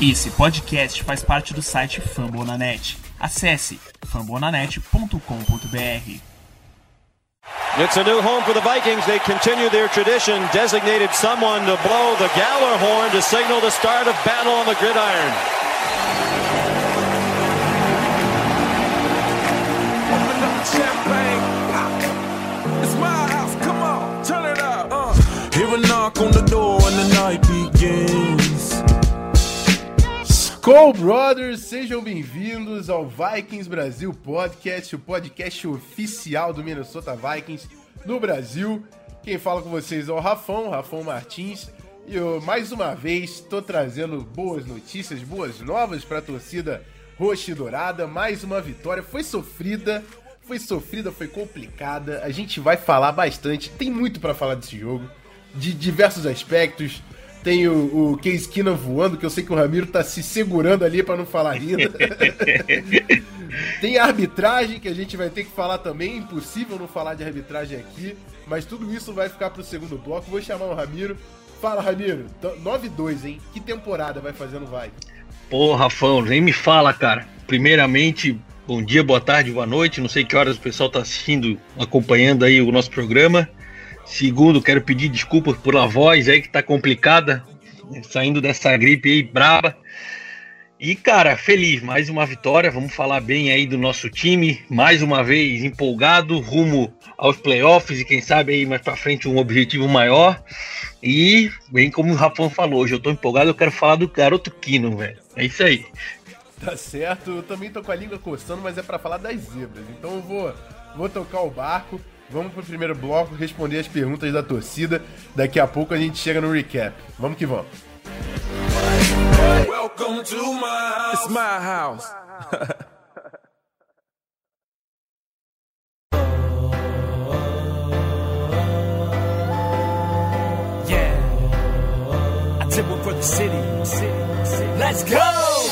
Esse podcast faz parte do site Fambonanet. Acesse fambonanet.com.br. It's a new home for the Vikings. They continue their tradition, designated someone to blow the Galler horn to signal the start of battle on the gridiron. Open up the champagne. It's my house. Come on, turn it up. Uh. Hear a knock on the door and the night begins. Cole Brothers, sejam bem-vindos ao Vikings Brasil Podcast, o podcast oficial do Minnesota Vikings no Brasil. Quem fala com vocês é o Rafão, Rafão Martins, e eu mais uma vez estou trazendo boas notícias, boas novas para a torcida roxa e dourada. Mais uma vitória, foi sofrida, foi sofrida, foi complicada. A gente vai falar bastante, tem muito para falar desse jogo, de diversos aspectos. Tem o, o Case Keenum voando, que eu sei que o Ramiro tá se segurando ali para não falar ainda. Tem a arbitragem, que a gente vai ter que falar também. Impossível não falar de arbitragem aqui. Mas tudo isso vai ficar pro segundo bloco. Vou chamar o Ramiro. Fala, Ramiro. T- 9-2, hein? Que temporada vai fazer no Vai? Pô, Rafão, nem me fala, cara. Primeiramente, bom dia, boa tarde, boa noite. Não sei que horas o pessoal tá assistindo, acompanhando aí o nosso programa. Segundo, quero pedir desculpas por a voz aí que tá complicada, né, saindo dessa gripe aí braba. E, cara, feliz, mais uma vitória. Vamos falar bem aí do nosso time. Mais uma vez empolgado, rumo aos playoffs e quem sabe aí mais pra frente um objetivo maior. E, bem como o Rafão falou, hoje eu tô empolgado, eu quero falar do garoto Kino, velho. É isso aí. Tá certo. Eu também tô com a língua coçando, mas é para falar das zebras. Então eu vou, vou tocar o barco. Vamos pro primeiro bloco, responder as perguntas da torcida. Daqui a pouco a gente chega no recap. Vamos que vamos. Welcome to my house. It's my house. Yeah, I did one for the city. Let's go!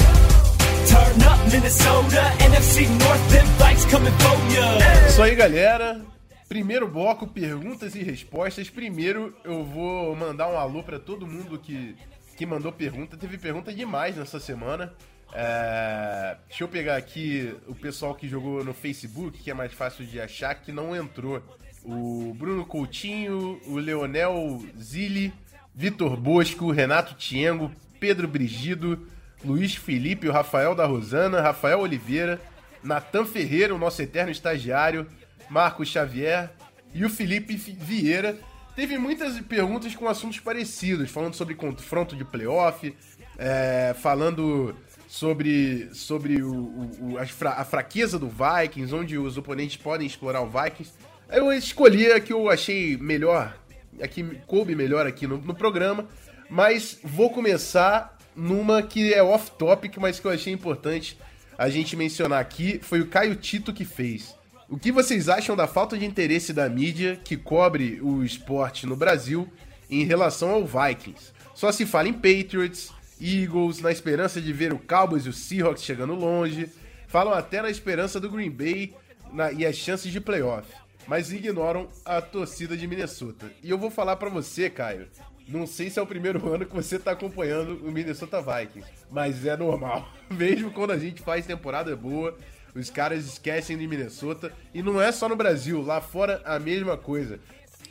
Turn up Minnesota, NFC North, them bikes coming for ya. Isso aí, galera. Primeiro bloco, perguntas e respostas. Primeiro, eu vou mandar um alô pra todo mundo que, que mandou pergunta. Teve pergunta demais nessa semana. É, deixa eu pegar aqui o pessoal que jogou no Facebook, que é mais fácil de achar, que não entrou. O Bruno Coutinho, o Leonel Zilli, Vitor Bosco, Renato Tiengo, Pedro Brigido, Luiz Felipe, o Rafael da Rosana, Rafael Oliveira, Natan Ferreira, o nosso eterno estagiário, Marcos Xavier e o Felipe Vieira. Teve muitas perguntas com assuntos parecidos, falando sobre confronto de playoff, é, falando sobre, sobre o, o- a fraqueza do Vikings, onde os oponentes podem explorar o Vikings. Eu escolhi a que eu achei melhor, a que coube melhor aqui no, no programa, mas vou começar numa que é off-topic, mas que eu achei importante a gente mencionar aqui, foi o Caio Tito que fez. O que vocês acham da falta de interesse da mídia que cobre o esporte no Brasil em relação ao Vikings? Só se fala em Patriots, Eagles, na esperança de ver o Cowboys e o Seahawks chegando longe, falam até na esperança do Green Bay na- e as chances de playoff, mas ignoram a torcida de Minnesota. E eu vou falar pra você, Caio, não sei se é o primeiro ano que você tá acompanhando o Minnesota Vikings, mas é normal. Mesmo quando a gente faz temporada boa, os caras esquecem de Minnesota. E não é só no Brasil, lá fora a mesma coisa.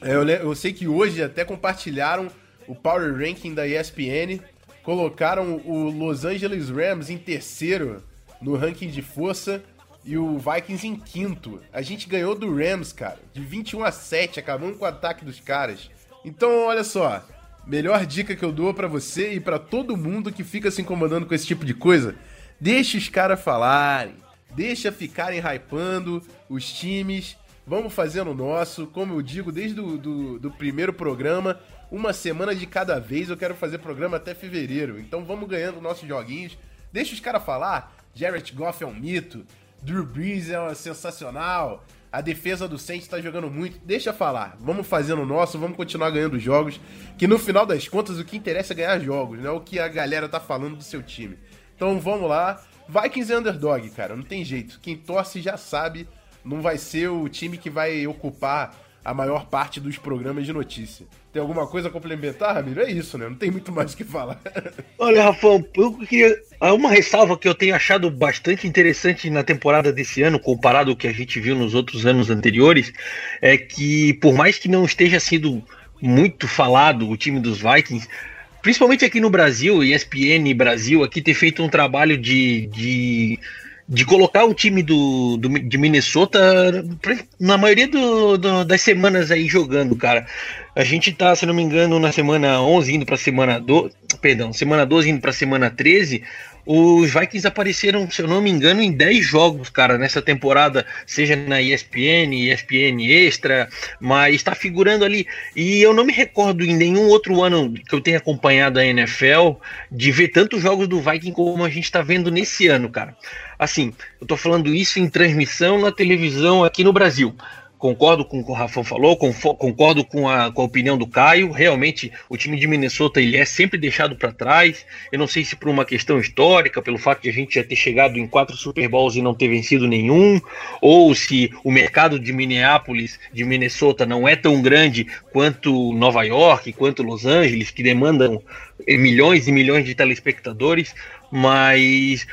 É, Eu, eu sei que hoje até compartilharam o Power Ranking da ESPN, colocaram o Los Angeles Rams em terceiro no ranking de força e o Vikings em quinto. A gente ganhou do Rams, cara, de 21 a 7, acabando com o ataque dos caras. Então, olha só, melhor dica que eu dou pra você e pra todo mundo que fica se incomodando com esse tipo de coisa, deixa os caras falarem, deixa ficarem hypando os times, vamos fazendo o nosso, como eu digo desde o do, do primeiro programa, uma semana de cada vez, eu quero fazer programa até fevereiro, então vamos ganhando nossos joguinhos, deixa os caras falar, Jared Goff é um mito, Drew Brees é sensacional, a defesa do Saints tá jogando muito. Deixa falar. Vamos fazendo o nosso, vamos continuar ganhando jogos. Que no final das contas o que interessa é ganhar jogos, não é o que a galera tá falando do seu time. Então vamos lá. Vikings é underdog, cara, não tem jeito. Quem torce já sabe, não vai ser o time que vai ocupar a maior parte dos programas de notícia. Tem alguma coisa a complementar, Ramiro? É isso, né? Não tem muito mais o que falar. Olha, Rafão, eu queria. Uma ressalva que eu tenho achado bastante interessante na temporada desse ano, comparado ao que a gente viu nos outros anos anteriores, é que, por mais que não esteja sendo muito falado o time dos Vikings, principalmente aqui no Brasil, ESPN Brasil, aqui ter feito um trabalho de, de de colocar o time do, do, de Minnesota na maioria do, do, das semanas aí jogando, cara. A gente tá, se não me engano, na semana 11 indo pra semana 12, perdão, semana 12 indo pra semana 13, os Vikings apareceram, se eu não me engano, em 10 jogos, cara, nessa temporada, seja na ESPN, ESPN Extra, mas está figurando ali. E eu não me recordo em nenhum outro ano que eu tenha acompanhado a NFL de ver tantos jogos do Viking como a gente está vendo nesse ano, cara. Assim, eu tô falando isso em transmissão na televisão aqui no Brasil. Concordo com o que o Rafão falou, concordo com a, com a opinião do Caio. Realmente, o time de Minnesota ele é sempre deixado para trás. Eu não sei se por uma questão histórica, pelo fato de a gente já ter chegado em quatro Super Bowls e não ter vencido nenhum, ou se o mercado de Minneapolis, de Minnesota, não é tão grande quanto Nova York, quanto Los Angeles, que demandam milhões e milhões de telespectadores. Mas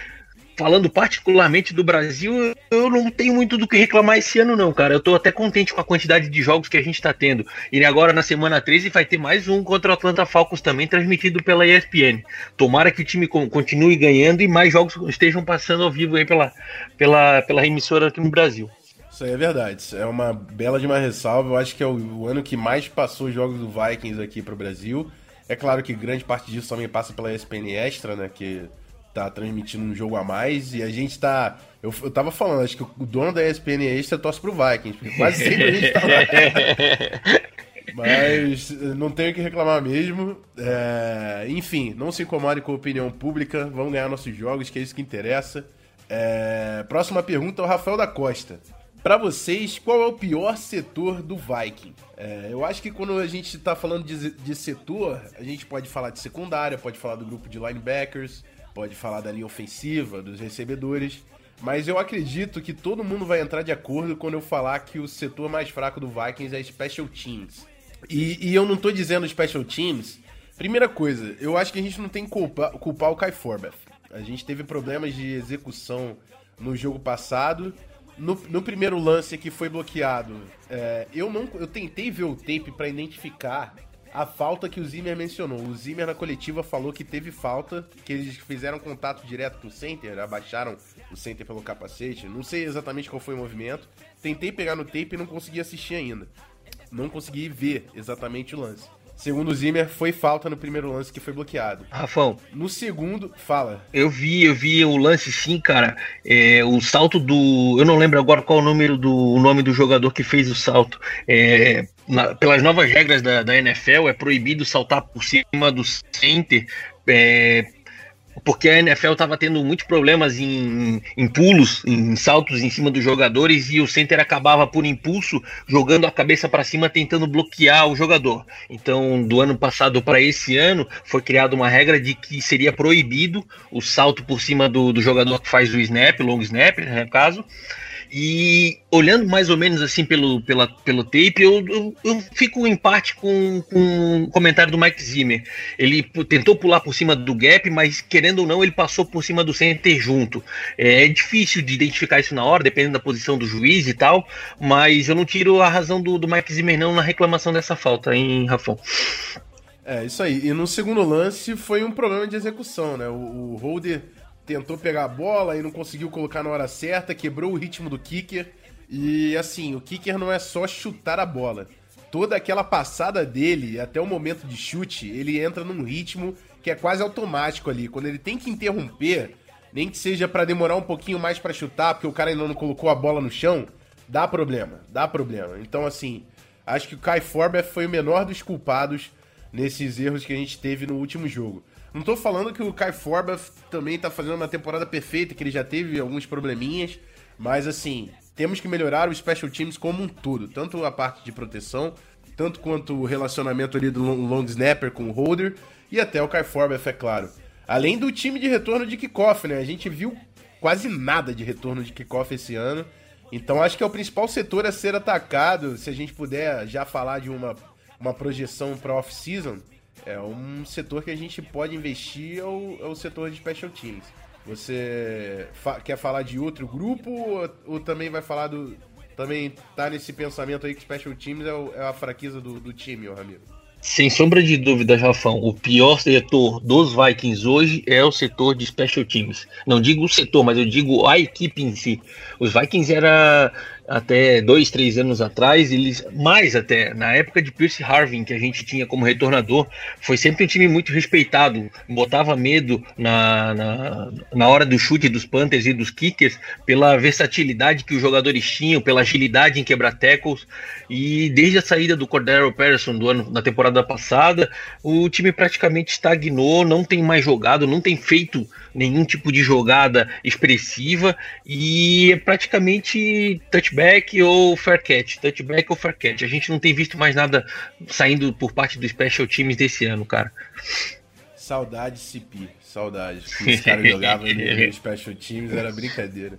falando particularmente do Brasil, eu não tenho muito do que reclamar esse ano, não, cara. Eu tô até contente com a quantidade de jogos que a gente tá tendo. E agora na semana 13 vai ter mais um contra o Atlanta Falcons também, transmitido pela ESPN. Tomara que o time continue ganhando e mais jogos estejam passando ao vivo aí pela, pela, pela emissora aqui no Brasil. Isso aí é verdade. É uma bela de uma ressalva. Eu acho que é o, o ano que mais passou jogos do Vikings aqui pro Brasil. É claro que grande parte disso também passa pela ESPN Extra, né? Que tá transmitindo um jogo a mais e a gente tá. Eu, eu tava falando, acho que o dono da ESPN Extra torce pro Vikings, porque quase sempre a gente tá lá. Mas não tenho que reclamar mesmo. É, enfim, não se incomode com a opinião pública. Vamos ganhar nossos jogos, que é isso que interessa. É, próxima pergunta é o Rafael da Costa. Para vocês, qual é o pior setor do Viking? É, eu acho que quando a gente tá falando de, de setor, a gente pode falar de secundária, pode falar do grupo de linebackers, pode falar da linha ofensiva, dos recebedores, mas eu acredito que todo mundo vai entrar de acordo quando eu falar que o setor mais fraco do Vikings é Special Teams. E, e eu não tô dizendo Special Teams. Primeira coisa, eu acho que a gente não tem que culpar, culpar o Kai Forbeth. A gente teve problemas de execução no jogo passado. No, no primeiro lance que foi bloqueado, é, eu não, eu tentei ver o tape para identificar a falta que o Zimmer mencionou. O Zimmer na coletiva falou que teve falta, que eles fizeram contato direto com o center, abaixaram o center pelo capacete. Não sei exatamente qual foi o movimento. Tentei pegar no tape e não consegui assistir ainda. Não consegui ver exatamente o lance. Segundo o Zimmer, foi falta no primeiro lance que foi bloqueado. Rafão. No segundo, fala. Eu vi, eu vi o lance sim, cara. É, o salto do. Eu não lembro agora qual o número do o nome do jogador que fez o salto. É, na, pelas novas regras da, da NFL, é proibido saltar por cima do center. É, porque a NFL estava tendo muitos problemas em, em, pulos, em saltos em cima dos jogadores e o center acabava por impulso jogando a cabeça para cima tentando bloquear o jogador. Então, do ano passado para esse ano foi criada uma regra de que seria proibido o salto por cima do, do jogador que faz o snap, long snap, né, no caso. E olhando mais ou menos assim pelo, pela, pelo tape, eu, eu, eu fico em parte com, com o comentário do Mike Zimmer. Ele tentou pular por cima do gap, mas querendo ou não, ele passou por cima do center junto. É, é difícil de identificar isso na hora, dependendo da posição do juiz e tal, mas eu não tiro a razão do, do Mike Zimmer não na reclamação dessa falta, hein, Rafão? É, isso aí. E no segundo lance foi um problema de execução, né? O, o Holder tentou pegar a bola e não conseguiu colocar na hora certa, quebrou o ritmo do kicker. E assim, o kicker não é só chutar a bola. Toda aquela passada dele, até o momento de chute, ele entra num ritmo que é quase automático ali. Quando ele tem que interromper, nem que seja para demorar um pouquinho mais para chutar, porque o cara ainda não colocou a bola no chão, dá problema, dá problema. Então, assim, acho que o Kai Forbeth foi o menor dos culpados nesses erros que a gente teve no último jogo. Não tô falando que o Kai Forbeth também tá fazendo uma temporada perfeita, que ele já teve alguns probleminhas, mas assim, temos que melhorar o Special Teams como um todo, tanto a parte de proteção, tanto quanto o relacionamento ali do long snapper com o holder e até o Kai Forbeth, é claro. Além do time de retorno de kickoff, né? A gente viu quase nada de retorno de kickoff esse ano. Então acho que é o principal setor a ser atacado. Se a gente puder já falar de uma, uma projeção para off-season, é um setor que a gente pode investir é o, é o setor de special teams. Você fa quer falar de outro grupo ou, ou, também vai falar do. Também tá nesse pensamento aí que special teams é, o, é a fraqueza do, do time, ô Ramiro? Sem sombra de dúvida, Rafão, o pior setor dos Vikings hoje é o setor de special teams. Não digo o setor, mas eu digo a equipe em si. Os Vikings era até dois, três anos atrás, eles mais até na época de Pierce Harvin que a gente tinha como retornador, foi sempre um time muito respeitado, botava medo na, na, na hora do chute dos Panthers e dos Kickers pela versatilidade que os jogadores tinham, pela agilidade em quebrar tackles e desde a saída do Cordero Patterson do ano na temporada passada, o time praticamente estagnou, não tem mais jogado, não tem feito nenhum tipo de jogada expressiva e é praticamente touchback ou fair catch, touchback ou fair catch. A gente não tem visto mais nada saindo por parte dos special teams desse ano, cara. Saudade CP, saudade. Esse cara jogava no special teams era brincadeira.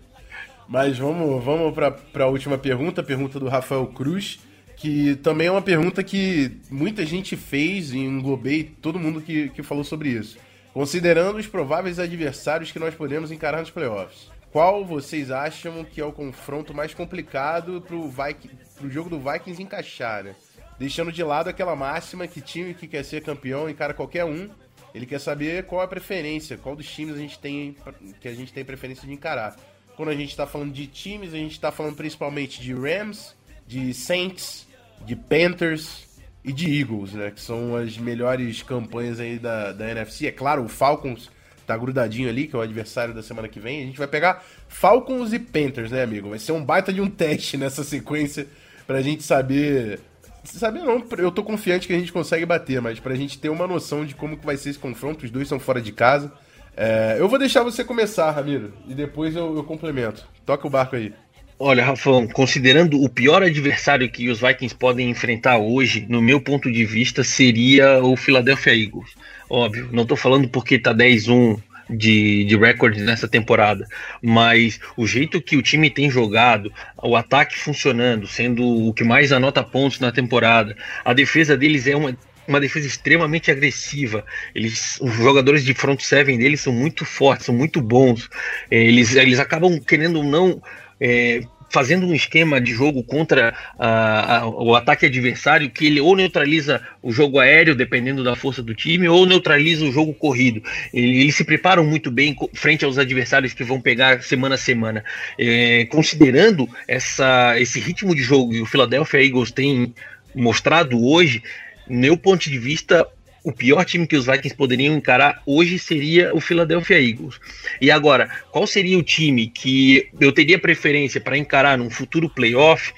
Mas vamos, vamos para a última pergunta, a pergunta do Rafael Cruz, que também é uma pergunta que muita gente fez e englobei todo mundo que, que falou sobre isso. Considerando os prováveis adversários que nós podemos encarar nos playoffs, qual vocês acham que é o confronto mais complicado pro, Viking, pro jogo do Vikings encaixar, né? Deixando de lado aquela máxima que time que quer ser campeão encara qualquer um. Ele quer saber qual a preferência, qual dos times a gente tem que a gente tem preferência de encarar. Quando a gente está falando de times, a gente está falando principalmente de Rams, de Saints, de Panthers, e de Eagles, né? Que são as melhores campanhas aí da, da NFC. É claro, o Falcons tá grudadinho ali, que é o adversário da semana que vem. A gente vai pegar Falcons e Panthers, né, amigo? Vai ser um baita de um teste nessa sequência pra gente saber. Saber não, eu tô confiante que a gente consegue bater, mas pra gente ter uma noção de como que vai ser esse confronto, os dois são fora de casa. É, eu vou deixar você começar, Ramiro, e depois eu, eu complemento. Toca o barco aí. Olha, Rafão, considerando o pior adversário que os Vikings podem enfrentar hoje, no meu ponto de vista, seria o Philadelphia Eagles. Óbvio, não estou falando porque tá 10-1 de, de recorde nessa temporada, mas o jeito que o time tem jogado, o ataque funcionando, sendo o que mais anota pontos na temporada, a defesa deles é uma uma defesa extremamente agressiva. Eles, os jogadores de front seven deles são muito fortes, são muito bons. É, eles, eles acabam querendo não é, fazendo um esquema de jogo contra a, a, o ataque adversário que ele ou neutraliza o jogo aéreo, dependendo da força do time, ou neutraliza o jogo corrido. Ele, eles se preparam muito bem frente aos adversários que vão pegar semana a semana. É, considerando essa, esse ritmo de jogo que o Philadelphia Eagles tem mostrado hoje, meu ponto de vista, o pior time que os Vikings poderiam encarar hoje seria o Philadelphia Eagles. E agora, qual seria o time que eu teria preferência para encarar num futuro playoff,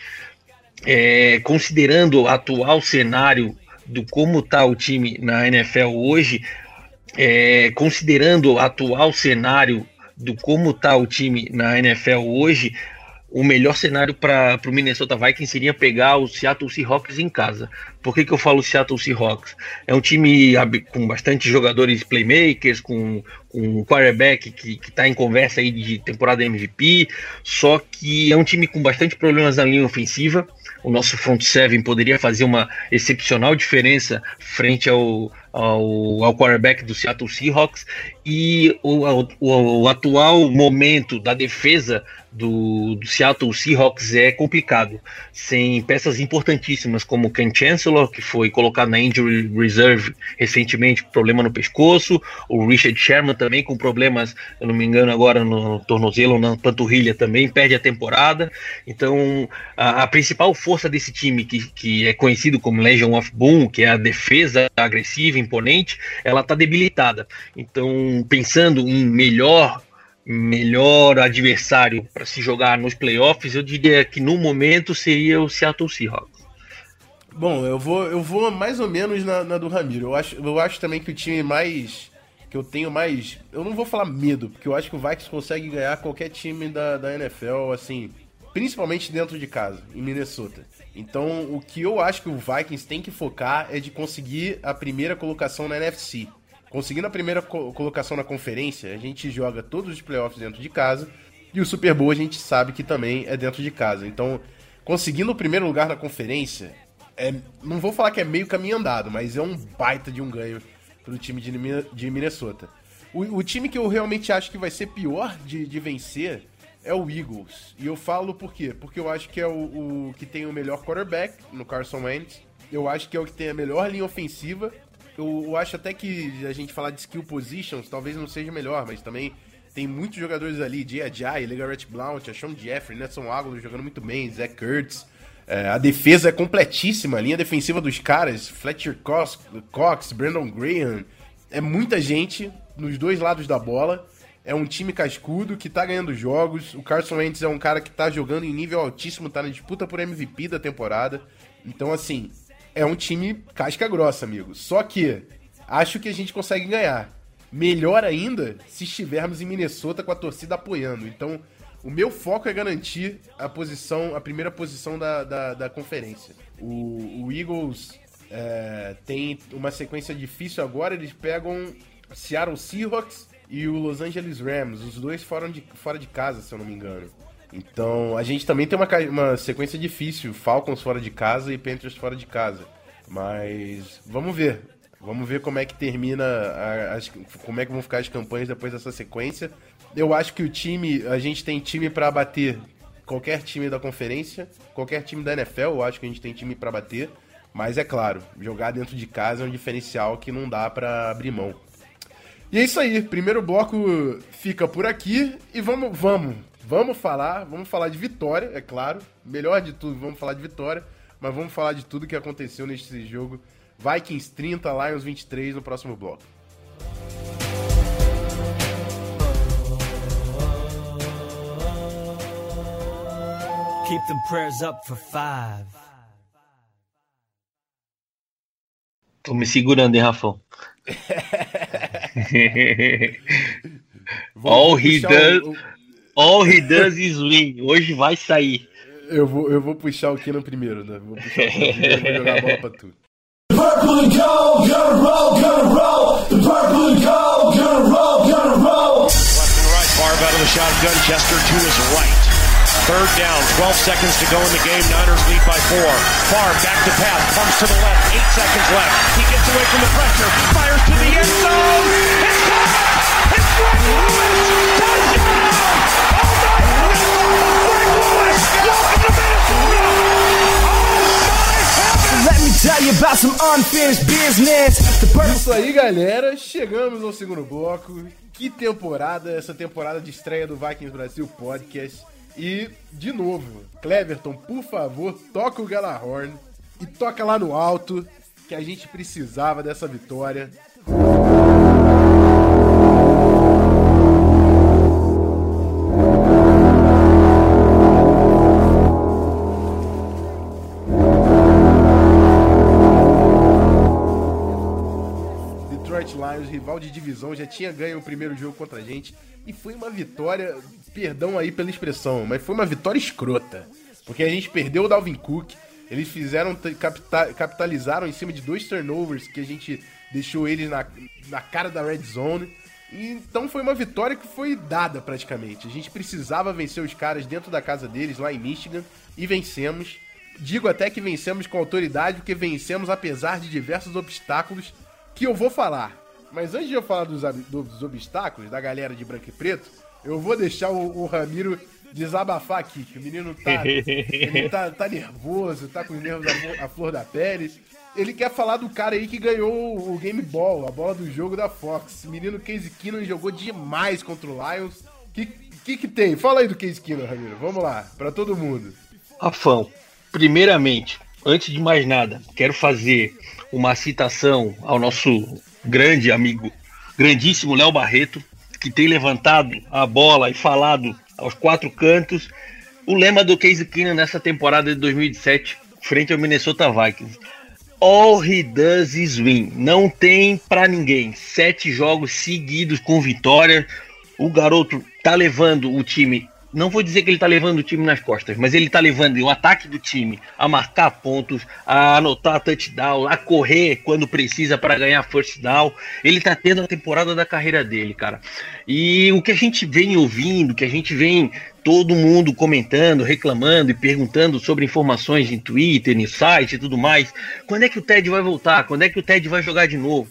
é, considerando o atual cenário do como está o time na NFL hoje, é, considerando o atual cenário do como está o time na NFL hoje, o melhor cenário para o Minnesota Vikings seria pegar o Seattle Seahawks em casa. Por que, que eu falo Seattle Seahawks? É um time com bastante jogadores playmakers, com, com um quarterback que está em conversa aí de temporada MVP, só que é um time com bastante problemas na linha ofensiva. O nosso front seven poderia fazer uma excepcional diferença frente ao, ao, ao quarterback do Seattle Seahawks e o, o, o atual momento da defesa do, do, Seattle Seahawks é complicado, sem peças importantíssimas como Ken Chancellor, que foi colocado na injury reserve recentemente, com problema no pescoço, o Richard Sherman também com problemas, eu não me engano agora no tornozelo, na panturrilha também, perde a temporada. Então, a, a principal força desse time, que, que é conhecido como Legion of Boom, que é a defesa agressiva, imponente, ela está debilitada. Então, pensando em melhor melhor adversário para se jogar nos playoffs, eu diria que no momento seria o Seattle Seahawks. Bom, eu vou, eu vou mais ou menos na, na, do Ramiro. Eu acho, eu acho também que o time mais. que eu tenho mais. Eu não vou falar medo, porque eu acho que o Vikings consegue ganhar qualquer time da, da NFL, assim. Principalmente dentro de casa, em Minnesota. Então, o que eu acho que o Vikings tem que focar é de conseguir a primeira colocação na NFC. Conseguindo a primeira co colocação na conferência, a gente joga todos os playoffs dentro de casa E o Super Bowl a gente sabe que também é dentro de casa. Então, conseguindo o primeiro lugar na conferência, é, não vou falar que é meio caminho andado, mas é um baita de um ganho pro time de, de Minnesota. O, o, time que eu realmente acho que vai ser pior de, de vencer é o Eagles. E eu falo por quê? Porque eu acho que é o, o, que tem o melhor quarterback no Carson Wentz. Eu acho que é o que tem a melhor linha ofensiva. Eu, eu acho até que a gente falar de skill positions talvez não seja melhor, mas também tem muitos jogadores ali, Jay Ajay, Legarrette Blount, Sean Jeffrey, Nelson Aguilar jogando muito bem, Zach Kurtz. É, a defesa é completíssima, a linha defensiva dos caras, Fletcher Cox, Cox, Brandon Graham. É muita gente nos dois lados da bola. É um time cascudo que tá ganhando jogos. O Carson Wentz é um cara que tá jogando em nível altíssimo, tá na disputa por MVP da temporada. Então, assim, é um time casca grossa, amigo. Só que acho que a gente consegue ganhar. Melhor ainda se estivermos em Minnesota com a torcida apoiando. Então, o meu foco é garantir a posição, a primeira posição da, da, da conferência. O, o Eagles é, tem uma sequência difícil agora. Eles pegam Seattle Seahawks e o Los Angeles Rams. Os dois fora de, fora de casa, se eu não me engano. Então, a gente também tem uma, uma sequência difícil. Falcons fora de casa e Panthers fora de casa. Mas vamos ver. Vamos ver como é que termina, as, como é que vão ficar as campanhas depois dessa sequência. Eu acho que o time, a gente tem time para bater qualquer time da conferência, qualquer time da NFL, eu acho que a gente tem time para bater. Mas é claro, jogar dentro de casa é um diferencial que não dá para abrir mão. E é isso aí, primeiro bloco fica por aqui e vamos, vamos, vamos falar, vamos falar de vitória, é claro. Melhor de tudo, vamos falar de vitória, mas vamos falar de tudo que aconteceu nesse jogo Vikings 30, Lions 23 no próximo bloco. Keep them prayers up for five. Tô me segurando, hein, Rafão? all he does, o... all he does is win. Hoje vai sair. Eu vou, eu vou puxar o Kino primeiro, né? Vou puxar o Kino primeiro, vou jogar a bola pra tu. purple and gold, gonna roll, gonna roll. The purple and gold, gonna roll, gonna roll. Left and right, Favre out of the shotgun. Chester to his right. Third down, 12 seconds to go in the game. Niners lead by four. Favre back to pass, comes to the left. Eight seconds left. He gets away from the pressure, fires to the end zone. It's caught. It's Greg Lewis. Touchdown! Oh my God! Greg Lewis, welcome to Minnesota. Let me tell you about some unfinished business. Isso aí, galera. Chegamos ao segundo bloco. Que temporada, essa temporada de estreia do Vikings Brasil Podcast. E, de novo, Cleverton, por favor, toca o Galahorn e toca lá no alto que a gente precisava dessa vitória. De divisão, já tinha ganho o primeiro jogo contra a gente. E foi uma vitória, perdão aí pela expressão, mas foi uma vitória escrota. Porque a gente perdeu o Dalvin Cook, eles fizeram, capitalizaram em cima de dois turnovers que a gente deixou eles na, na cara da red zone. E, então foi uma vitória que foi dada praticamente. A gente precisava vencer os caras dentro da casa deles, lá em Michigan, e vencemos. Digo até que vencemos com autoridade, porque vencemos apesar de diversos obstáculos que eu vou falar. Mas antes de eu falar dos, dos obstáculos da galera de branco e preto, eu vou deixar o, o Ramiro desabafar aqui, que o menino tá, ele tá, tá nervoso, tá com os nervos à flor da pele. Ele quer falar do cara aí que ganhou o Game Ball, a bola do jogo da Fox. O menino Case Keenum jogou demais contra o Lions. O que, que, que tem? Fala aí do Case Keenum, Ramiro. Vamos lá, para todo mundo. Rafão, primeiramente, antes de mais nada, quero fazer uma citação ao nosso grande amigo, grandíssimo Léo Barreto, que tem levantado a bola e falado aos quatro cantos o lema do Case Keenum nessa temporada de 2007 frente ao Minnesota Vikings. All he does is win. Não tem para ninguém. Sete jogos seguidos com vitória. O garoto tá levando o time não vou dizer que ele tá levando o time nas costas, mas ele tá levando o ataque do time a marcar pontos, a anotar touchdown, a correr quando precisa para ganhar first down. Ele tá tendo a temporada da carreira dele, cara. E o que a gente vem ouvindo, que a gente vem todo mundo comentando, reclamando e perguntando sobre informações em Twitter, em site e tudo mais. Quando é que o Ted vai voltar? Quando é que o Ted vai jogar de novo?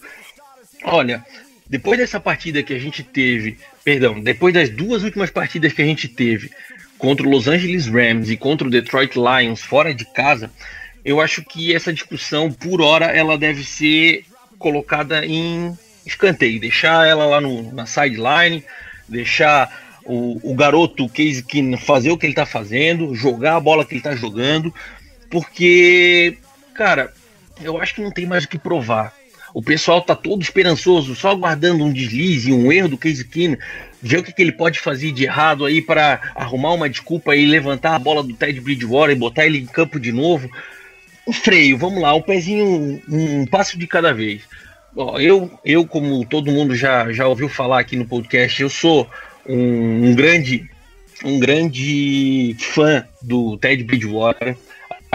Olha, depois dessa partida que a gente teve, perdão, depois das duas últimas partidas que a gente teve contra o Los Angeles Rams e contra o Detroit Lions fora de casa, eu acho que essa discussão, por hora, ela deve ser colocada em escanteio, deixar ela lá no, na sideline, deixar o, o garoto Case Keenum fazer o que ele está fazendo, jogar a bola que ele está jogando, porque, cara, eu acho que não tem mais o que provar. O pessoal tá todo esperançoso, só aguardando um deslize, um erro do Case Keenum, ver o que, que ele pode fazer de errado aí para arrumar uma desculpa e levantar a bola do Ted Bridgewater e botar ele em campo de novo. Um freio, vamos lá, um pezinho, um, um passo de cada vez. Ó, eu, eu, como todo mundo já, já ouviu falar aqui no podcast, eu sou um, um grande um grande fã do Ted Bridgewater.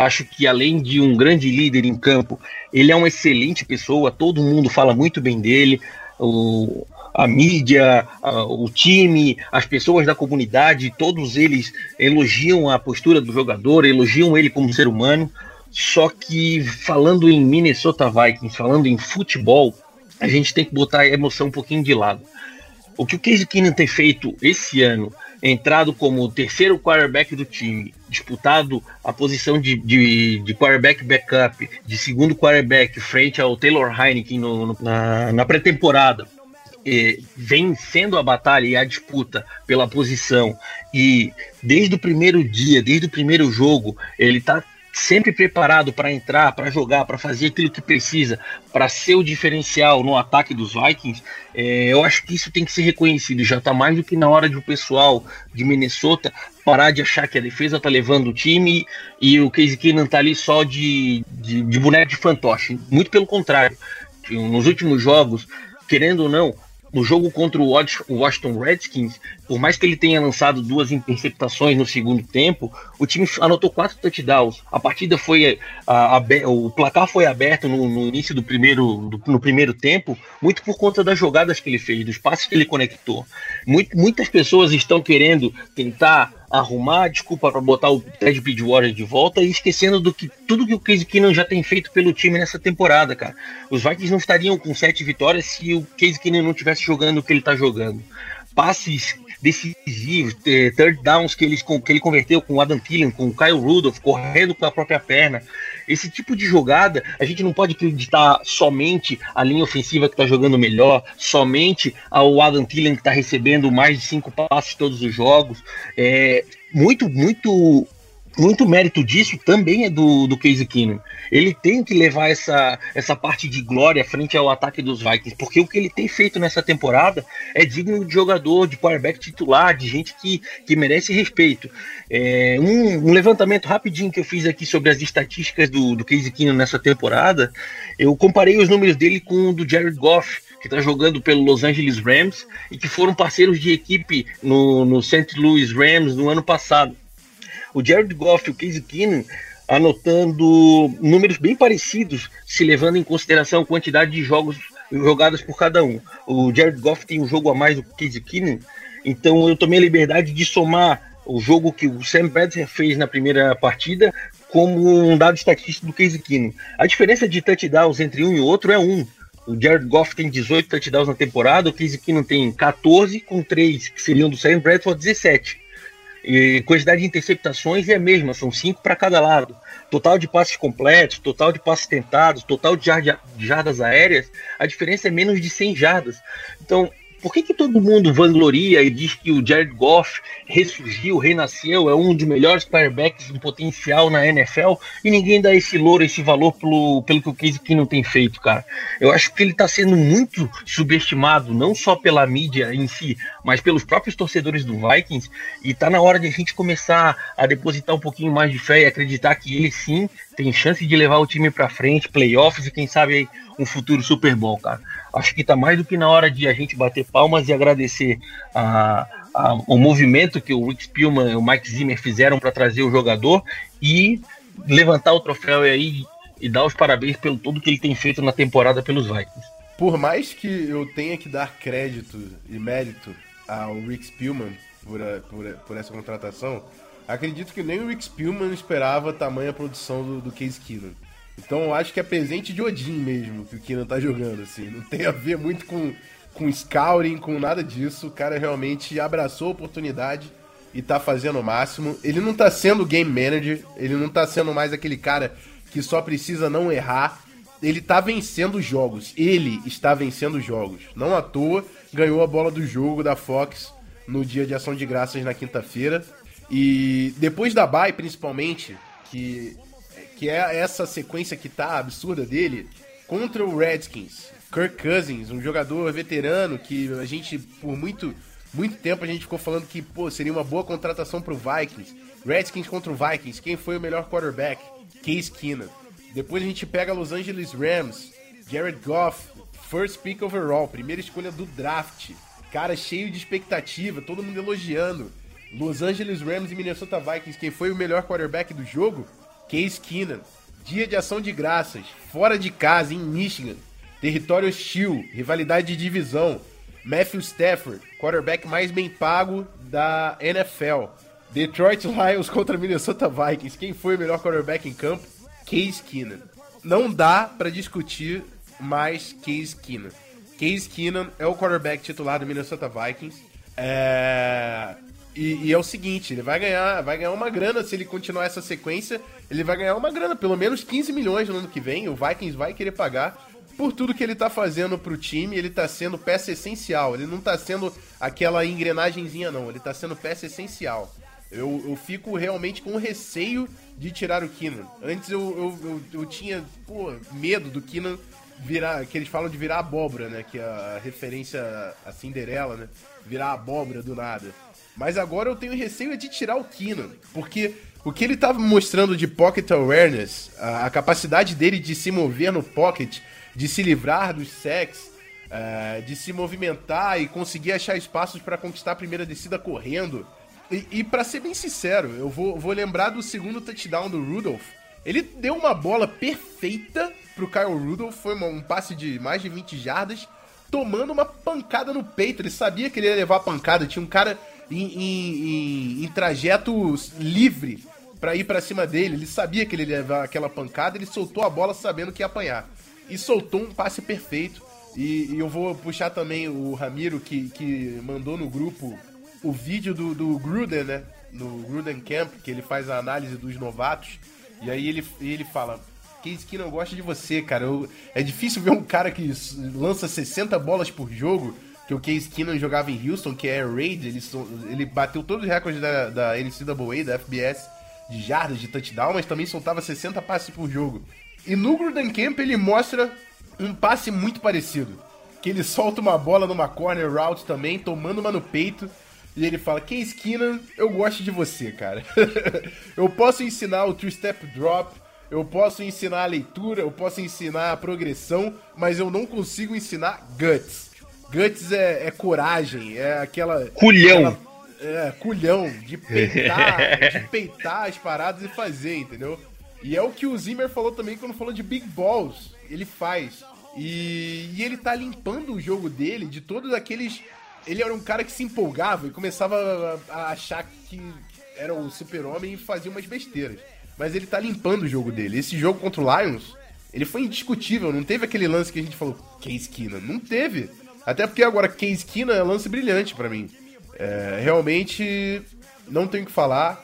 Acho que além de um grande líder em campo, ele é uma excelente pessoa, todo mundo fala muito bem dele. O, a mídia, a, o time, as pessoas da comunidade, todos eles elogiam a postura do jogador, elogiam ele como ser humano. Só que falando em Minnesota Vikings, falando em futebol, a gente tem que botar a emoção um pouquinho de lado. O que o Case Keenum tem feito esse ano entrado como o terceiro quarterback do time, disputado a posição de, de, de quarterback backup, de segundo quarterback, frente ao Taylor Heineken no, no, na, na pré-temporada, vem sendo a batalha e a disputa pela posição, e desde o primeiro dia, desde o primeiro jogo, ele está sempre preparado para entrar, para jogar, para fazer aquilo que precisa, para ser o diferencial no ataque dos Vikings, é, eu acho que isso tem que ser reconhecido. Já está mais do que na hora de o pessoal de Minnesota parar de achar que a defesa está levando o time e o Casey Keenan está ali só de, de, de boneco de fantoche. Muito pelo contrário. Nos últimos jogos, querendo ou não, no jogo contra o Washington Redskins, por mais que ele tenha lançado duas interceptações no segundo tempo, o time anotou quatro touchdowns. A partida foi. A, a, o placar foi aberto no, no início do primeiro, do, no primeiro tempo, muito por conta das jogadas que ele fez, dos passes que ele conectou. Muitas pessoas estão querendo tentar arrumar desculpa para botar o Ted Bridgewater de volta e esquecendo do que tudo que o Case Keenum já tem feito pelo time nessa temporada, cara. Os Vikings não estariam com sete vitórias se o Case Keenum não estivesse jogando o que ele está jogando. Passes decisivos, third downs que ele, que ele converteu com o Adam Thielen, com o Kyle Rudolph, correndo com a própria perna. Esse tipo de jogada, a gente não pode acreditar somente a linha ofensiva que está jogando melhor, somente ao Adam Thielen que está recebendo mais de cinco passes todos os jogos. É, muito, muito muito mérito disso também é do, do Casey Keenum. Ele tem que levar essa, essa parte de glória frente ao ataque dos Vikings, porque o que ele tem feito nessa temporada é digno de jogador, de quarterback titular, de gente que, que merece respeito. É, um, um, levantamento rapidinho que eu fiz aqui sobre as estatísticas do, do Casey Keenum nessa temporada, eu comparei os números dele com o do Jared Goff, que está jogando pelo Los Angeles Rams e que foram parceiros de equipe no, no St. Louis Rams no ano passado o Jared Goff e o Casey Keenum anotando números bem parecidos, se levando em consideração a quantidade de jogos jogadas por cada um. O Jared Goff tem um jogo a mais do que o Casey Keenum, então eu tomei a liberdade de somar o jogo que o Sam Bradford fez na primeira partida como um dado estatístico do Casey Keenum. A diferença de touchdowns entre um e outro é um. O Jared Goff tem 18 touchdowns na temporada, o Casey Keenum tem 14, com 3 que seriam do Sam Bradford 17. E quantidade de interceptações é a mesma, são cinco para cada lado. Total de passes completos, total de passes tentados, total de jardas aéreas, a diferença é menos de 100 jardas. Então, por que, que todo mundo vangloria e diz que o Jared Goff ressurgiu, renasceu, é um dos melhores quarterbacks em potencial na NFL e ninguém dá esse louro, esse valor pelo, pelo que o Case Keenum tem feito, cara? Eu acho que ele está sendo muito subestimado, não só pela mídia em si, mas pelos próprios torcedores do Vikings e tá na hora de a gente começar a depositar um pouquinho mais de fé e acreditar que ele sim tem chance de levar o time para frente, playoffs e quem sabe um futuro Super Bowl, cara. Acho que tá mais do que na hora de a gente bater palmas e agradecer a, a, o movimento que o Rick Spielman e o Mike Zimmer fizeram para trazer o jogador e levantar o troféu aí e dar os parabéns pelo tudo que ele tem feito na temporada pelos Vikings. Por mais que eu tenha que dar crédito e mérito ao Rick Spielman por, a, por, por essa contratação, acredito que nem o Rick Spielman esperava a tamanha produção do, do Case Keenum. Então eu acho que é presente de Odin mesmo que o Keenan tá jogando, assim. Não tem a ver muito com, com scouting, com nada disso. O cara realmente abraçou a oportunidade e tá fazendo o máximo. Ele não tá sendo game manager, ele não tá sendo mais aquele cara que só precisa não errar. Ele tá vencendo jogos. Ele está vencendo jogos. Não à toa ganhou a bola do jogo da Fox no dia de ação de graças na quinta-feira. E depois da bye, principalmente, que, que é essa sequência que tá absurda dele, contra o Redskins, Kirk Cousins, um jogador veterano que a gente, por muito, muito tempo, a gente ficou falando que pô, seria uma boa contratação pro Vikings. Redskins contra o Vikings, quem foi o melhor quarterback? Case Keenum. Depois a gente pega Los Angeles Rams, Jared Goff, first pick overall, primeira escolha do draft. Cara cheio de expectativa, todo mundo elogiando. Los Angeles Rams e Minnesota Vikings, quem foi o melhor quarterback do jogo? Case Keenum. Dia de ação de graças, fora de casa, em Michigan. Território hostil, rivalidade de divisão. Matthew Stafford, quarterback mais bem pago da NFL. Detroit Lions contra Minnesota Vikings. Quem foi o melhor quarterback em campo? Case Keenum. Não dá para discutir mais Case Keenum. Case Keenum é o quarterback titular do Minnesota Vikings. É... E, e, é o seguinte, ele vai ganhar, vai ganhar uma grana se ele continuar essa sequência. Ele vai ganhar uma grana, pelo menos 15 milhões no ano que vem. O Vikings vai querer pagar por tudo que ele tá fazendo pro time. Ele tá sendo peça essencial. Ele não tá sendo aquela engrenagemzinha, não. Ele tá sendo peça essencial. Eu, eu fico realmente com receio de tirar o Keenan. Antes eu, eu, eu, eu tinha pô, medo do Keenan virar, que eles falam de virar abóbora, né? Que é a referência a Cinderela, né? Virar abóbora do nada. Mas agora eu tenho receio de tirar o Keenan, porque o que ele estava mostrando de pocket awareness, a, a, capacidade dele de se mover no pocket, de se livrar dos sacks, uh, de se movimentar e conseguir achar espaços para conquistar a primeira descida correndo, e, e para ser bem sincero, eu vou, vou lembrar do segundo touchdown do Rudolph. Ele deu uma bola perfeita pro Kyle Rudolph, foi uma, um passe de mais de 20 jardas, tomando uma pancada no peito. Ele sabia que ele ia levar a pancada, tinha um cara em, em, em, em trajeto livre para ir para cima dele. Ele sabia que ele ia levar aquela pancada, ele soltou a bola sabendo que ia apanhar. E soltou um passe perfeito. E, e eu vou puxar também o Ramiro, que, que mandou no grupo o vídeo do, do Gruden, né? No Gruden Camp, que ele faz a análise dos novatos. E aí ele, ele fala: Case que não gosta de você, cara. Eu, é difícil ver um cara que lança 60 bolas por jogo, que o Case Keenum jogava em Houston, que é Raid, ele, ele bateu todos os recordes da, da NCAA, da FBS, de jardas, de touchdown, mas também soltava 60 passes por jogo. E no Gruden Camp ele mostra um passe muito parecido. Que ele solta uma bola numa corner route também, tomando uma no peito. E ele fala: Case Keenan, eu gosto de você, cara. eu posso ensinar o Two Step Drop, eu posso ensinar a leitura, eu posso ensinar a progressão, mas eu não consigo ensinar guts. Guts é, é coragem, é aquela. Culhão! Aquela, é, culhão, de peitar, de peitar as paradas e fazer, entendeu? E é o que o Zimmer falou também quando falou de Big Balls. Ele faz. E, e ele tá limpando o jogo dele de todos aqueles ele era um cara que se empolgava e começava a achar que era o super-homem e fazia umas besteiras. Mas ele tá limpando o jogo dele. Esse jogo contra o Lions, ele foi indiscutível. Não teve aquele lance que a gente falou, Case Keenan. Não teve. Até porque agora Case Keenan é lance brilhante para mim. É, realmente, não tenho o que falar.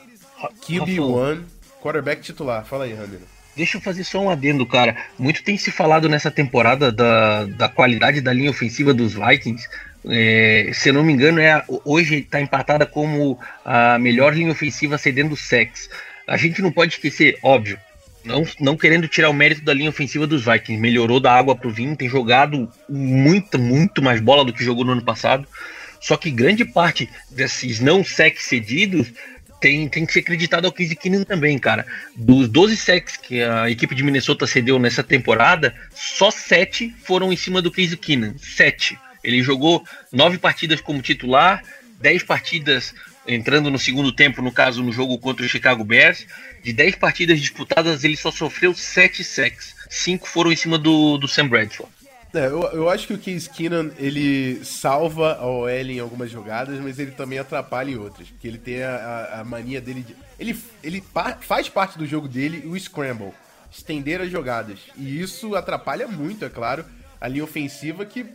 QB1, quarterback titular. Fala aí, Ramiro. Deixa eu fazer só um adendo, cara. Muito tem se falado nessa temporada da, da qualidade da linha ofensiva dos Vikings, é, se eu não me engano, é, hoje está empatada como a melhor linha ofensiva cedendo sex. A gente não pode esquecer, óbvio, não, não querendo tirar o mérito da linha ofensiva dos Vikings, melhorou da água pro vinho, tem jogado muito, muito mais bola do que jogou no ano passado. Só que grande parte desses não sex cedidos tem, tem que ser acreditado ao Case Keenum também, cara. Dos 12 sacks que a equipe de Minnesota cedeu nessa temporada, só 7 foram em cima do Case Keenum. 7. Ele jogou nove partidas como titular, 10 partidas entrando no segundo tempo, no caso no jogo contra o Chicago Bears, de 10 partidas disputadas, ele só sofreu 7 sacks. 5 foram em cima do, do Sam Bradford. É, eu, eu acho que o Case Keenan, ele salva a OL em algumas jogadas, mas ele também atrapalha em outras. Porque ele tem a, a, mania dele de... Ele, ele pa, faz parte do jogo dele o scramble. Estender as jogadas. E isso atrapalha muito, é claro, a linha ofensiva que...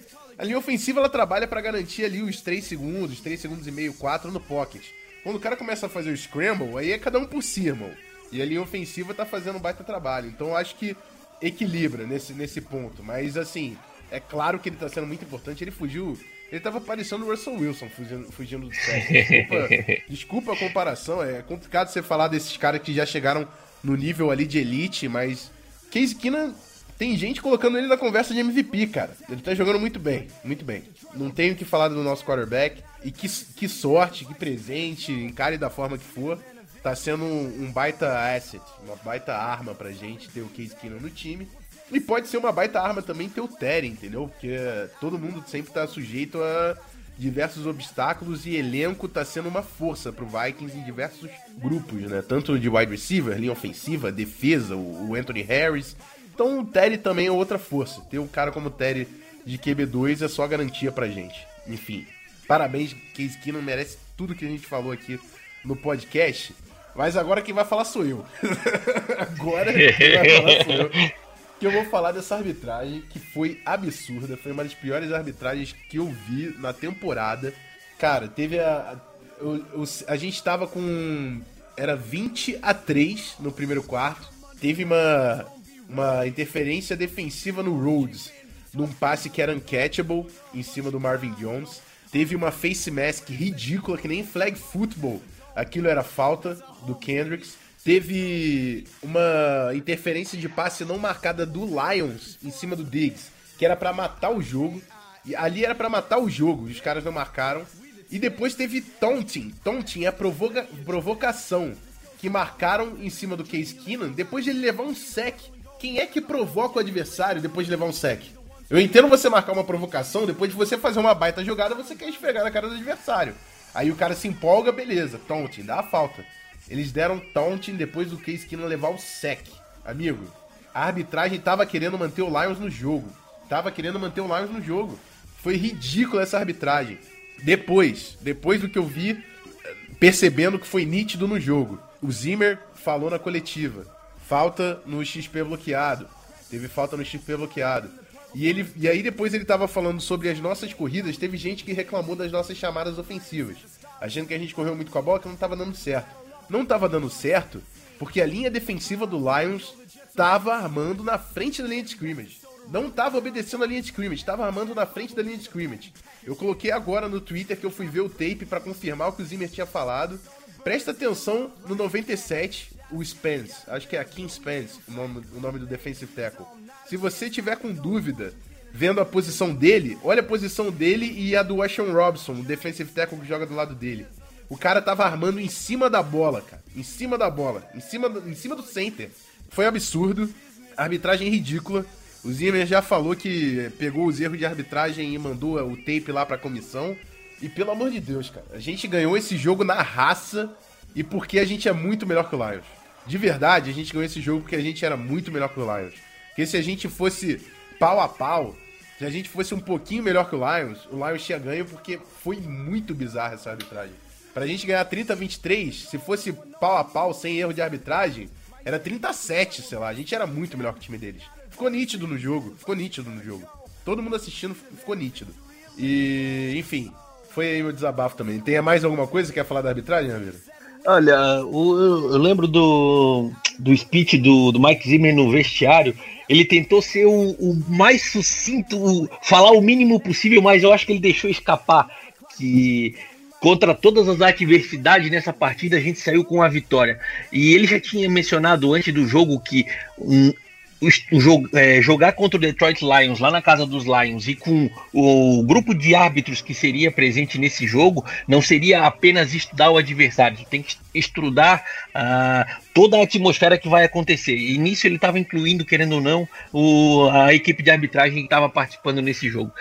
A linha ofensiva, ela trabalha para garantir ali os 3 segundos, 3 segundos e meio, 4 no pocket. Quando o cara começa a fazer o scramble, aí é cada um por si, irmão. E a linha ofensiva tá fazendo um baita trabalho. Então eu acho que equilibra nesse, nesse ponto. Mas assim, é claro que ele tá sendo muito importante. Ele fugiu. Ele tava parecendo o Russell Wilson fugindo, fugindo do set. Desculpa, desculpa a comparação. É complicado você falar desses caras que já chegaram no nível ali de elite, mas. Case Keenan tem gente colocando ele na conversa de MVP, cara. Ele tá jogando muito bem, muito bem. Não tenho o que falar do nosso quarterback. E que, que sorte, que presente, encare da forma que for. Tá sendo um, um baita asset, uma baita arma pra gente ter o Case Keenan no time. E pode ser uma baita arma também ter o Terry, entendeu? Porque todo mundo sempre tá sujeito a diversos obstáculos e elenco tá sendo uma força pro Vikings em diversos grupos, né? Tanto de wide receiver, linha ofensiva, defesa, o Anthony Harris. Então o Terry também é outra força. Ter um cara como o Terry de QB2 é só garantia pra gente. Enfim, parabéns, Case Keenum merece tudo que a gente falou aqui no podcast. Mas agora quem vai falar sou eu. agora quem vai falar sou eu que eu vou falar dessa arbitragem que foi absurda, foi uma das piores arbitragens que eu vi na temporada. Cara, teve a. A, a gente tava com. Era 20 a 3 no primeiro quarto. Teve uma, uma interferência defensiva no Rhodes, num passe que era uncatchable em cima do Marvin Jones. Teve uma face mask ridícula, que nem flag football. Aquilo era falta do Kendricks. Teve uma interferência de passe não marcada do Lions em cima do Diggs, que era para matar o jogo. E ali era para matar o jogo, os caras não marcaram. E depois teve taunting. Taunting é provoca provocação que marcaram em cima do Case Keenan depois de ele levar um sec. Quem é que provoca o adversário depois de levar um sec? Eu entendo você marcar uma provocação, depois de você fazer uma baita jogada, você quer esfregar na cara do adversário. Aí o cara se empolga, beleza, taunting, dá a falta. Eles deram taunting depois do Case Keenum levar o sec. Amigo, a arbitragem tava querendo manter o Lions no jogo. Tava querendo manter o Lions no jogo. Foi ridícula essa arbitragem. Depois, depois do que eu vi, percebendo que foi nítido no jogo. O Zimmer falou na coletiva. Falta no XP bloqueado. Teve falta no XP bloqueado. E, ele, e aí depois ele tava falando sobre as nossas corridas, teve gente que reclamou das nossas chamadas ofensivas. Achando que a gente correu muito com a bola, que não tava dando certo não estava dando certo porque a linha defensiva do Lions estava armando na frente da linha de scrimmage. Não estava obedecendo a linha de scrimmage, estava armando na frente da linha de scrimmage. Eu coloquei agora no Twitter que eu fui ver o tape para confirmar o que o Zimmer tinha falado. Presta atenção no 97, o Spence, acho que é a Kim Spence, o nome, o nome do defensive tackle. Se você tiver com dúvida vendo a posição dele, olha a posição dele e a do Washington Robson, o defensive tackle que joga do lado dele. O cara tava armando em cima da bola, cara. Em cima da bola. Em cima do, em cima do center. Foi absurdo. Arbitragem ridícula. O Zimmer já falou que pegou os erros de arbitragem e mandou o tape lá pra comissão. E pelo amor de Deus, cara. A gente ganhou esse jogo na raça e porque a gente é muito melhor que o Lions. De verdade, a gente ganhou esse jogo porque a gente era muito melhor que o Lions. Porque se a gente fosse pau a pau, se a gente fosse um pouquinho melhor que o Lions, o Lions tinha ganho porque foi muito bizarra essa arbitragem. Pra gente ganhar 30 a 23, se fosse pau a pau, sem erro de arbitragem, era 37, sei lá. A gente era muito melhor que o time deles. Ficou nítido no jogo, ficou nítido no jogo. Todo mundo assistindo ficou nítido. E, enfim, foi aí meu desabafo também. Tem mais alguma coisa que quer falar da arbitragem, Ramiro? Olha, eu, lembro do, do speech do, do Mike Zimmer no vestiário. Ele tentou ser o, o mais sucinto, falar o mínimo possível, mas eu acho que ele deixou escapar que contra todas as adversidades nessa partida, a gente saiu com a vitória. E ele já tinha mencionado antes do jogo que um, o jogo, é, jogar contra o Detroit Lions lá na casa dos Lions e com o grupo de árbitros que seria presente nesse jogo não seria apenas estudar o adversário, tem que estudar uh, toda a atmosfera que vai acontecer. E nisso ele estava incluindo, querendo ou não, o, a equipe de arbitragem que estava participando nesse jogo.